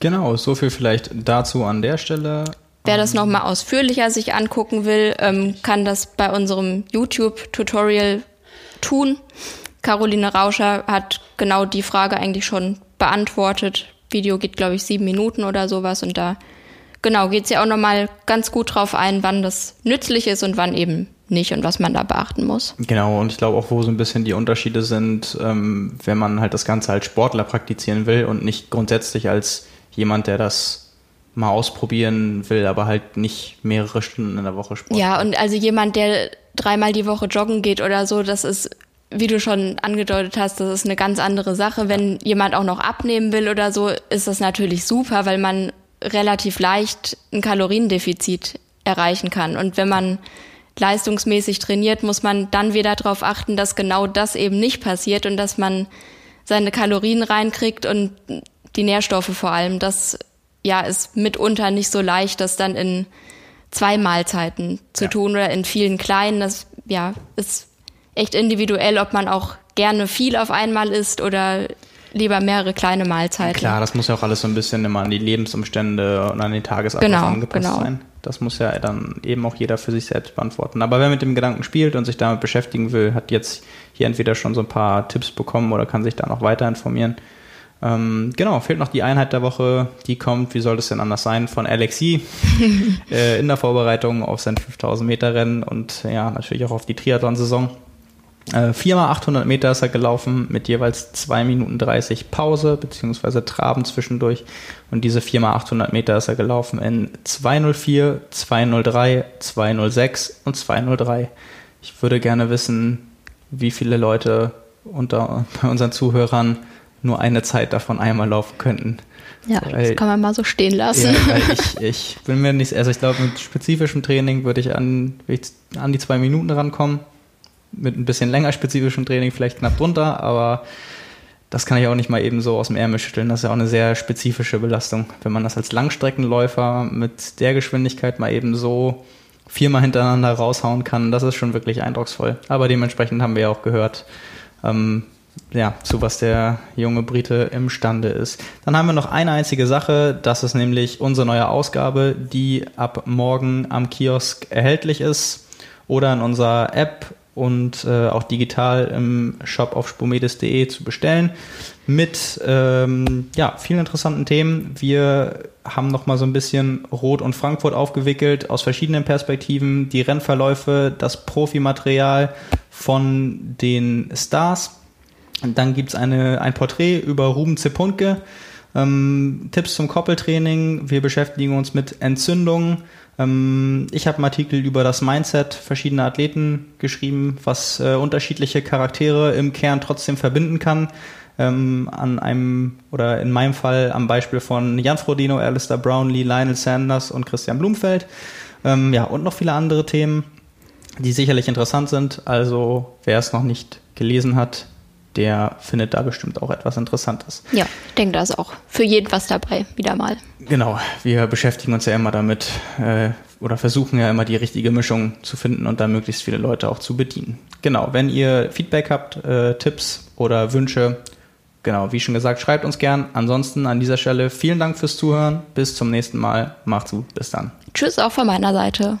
Genau, so viel vielleicht dazu an der Stelle. Wer das nochmal ausführlicher sich angucken will, ähm, kann das bei unserem YouTube-Tutorial tun. Caroline Rauscher hat genau die Frage eigentlich schon beantwortet. Video geht, glaube ich, sieben Minuten oder sowas und da genau geht sie auch nochmal ganz gut drauf ein, wann das nützlich ist und wann eben nicht und was man da beachten muss. Genau, und ich glaube auch, wo so ein bisschen die Unterschiede sind, ähm, wenn man halt das Ganze als Sportler praktizieren will und nicht grundsätzlich als jemand, der das mal ausprobieren will, aber halt nicht mehrere Stunden in der Woche Sport. Ja, und also jemand, der dreimal die Woche joggen geht oder so, das ist, wie du schon angedeutet hast, das ist eine ganz andere Sache. Wenn jemand auch noch abnehmen will oder so, ist das natürlich super, weil man relativ leicht ein Kaloriendefizit erreichen kann. Und wenn man leistungsmäßig trainiert, muss man dann wieder darauf achten, dass genau das eben nicht passiert und dass man seine Kalorien reinkriegt und die Nährstoffe vor allem. Das ja ist mitunter nicht so leicht, das dann in zwei Mahlzeiten zu Ja. tun oder in vielen kleinen. Das ja ist echt individuell, ob man auch gerne viel auf einmal isst oder lieber mehrere kleine Mahlzeiten. Klar, das muss ja auch alles so ein bisschen immer an die Lebensumstände und an den Tagesablauf Genau, angepasst genau. sein. Das muss ja dann eben auch jeder für sich selbst beantworten. Aber wer mit dem Gedanken spielt und sich damit beschäftigen will, hat jetzt hier entweder schon so ein paar Tipps bekommen oder kann sich da noch weiter informieren. Ähm, genau, fehlt noch die Einheit der Woche. Die kommt, wie soll das denn anders sein, von Alexi äh, in der Vorbereitung auf sein 5000 Meter Rennen und ja, natürlich auch auf die Triathlon-Saison. Äh, viermal 800 Meter ist er gelaufen mit jeweils 2 Minuten 30 Pause beziehungsweise Traben zwischendurch. Und diese viermal 800 Meter ist er gelaufen in 204, 203, 206 und 203. Ich würde gerne wissen, wie viele Leute unter bei unseren Zuhörern nur eine Zeit davon einmal laufen könnten. Ja, Weil- das kann man mal so stehen lassen. Ja, ich, ich bin mir nicht, also ich glaube, mit spezifischem Training würde ich an, würde ich an die zwei Minuten rankommen. Mit ein bisschen länger spezifischem Training vielleicht knapp drunter, aber das kann ich auch nicht mal eben so aus dem Ärmel schütteln. Das ist ja auch eine sehr spezifische Belastung. Wenn man das als Langstreckenläufer mit der Geschwindigkeit mal eben so viermal hintereinander raushauen kann, das ist schon wirklich eindrucksvoll. Aber dementsprechend haben wir ja auch gehört, ähm, ja, zu was der junge Brite imstande ist. Dann haben wir noch eine einzige Sache, das ist nämlich unsere neue Ausgabe, die ab morgen am Kiosk erhältlich ist oder in unserer App und äh, auch digital im Shop auf spomedes.de zu bestellen mit ähm, ja, vielen interessanten Themen. Wir haben noch mal so ein bisschen Rot und Frankfurt aufgewickelt aus verschiedenen Perspektiven, die Rennverläufe, das Profimaterial von den Stars. Dann gibt's eine ein Porträt über Ruben Zepunke, ähm, Tipps zum Koppeltraining. Wir beschäftigen uns mit Entzündungen. Ähm, ich habe einen Artikel über das Mindset verschiedener Athleten geschrieben, was äh, unterschiedliche Charaktere im Kern trotzdem verbinden kann. Ähm, an einem oder in meinem Fall am Beispiel von Jan Frodeno, Alistair Brownlee, Lionel Sanders und Christian Blumfeld. Ähm, ja, und noch viele andere Themen, die sicherlich interessant sind. Also wer es noch nicht gelesen hat, der findet da bestimmt auch etwas Interessantes. Ja, ich denke, da ist auch für jeden was dabei, wieder mal. Genau, wir beschäftigen uns ja immer damit äh, oder versuchen ja immer die richtige Mischung zu finden und da möglichst viele Leute auch zu bedienen. Genau, wenn ihr Feedback habt, äh, Tipps oder Wünsche, genau, wie schon gesagt, schreibt uns gern. Ansonsten an dieser Stelle vielen Dank fürs Zuhören. Bis zum nächsten Mal. Macht's gut. Bis dann. Tschüss auch von meiner Seite.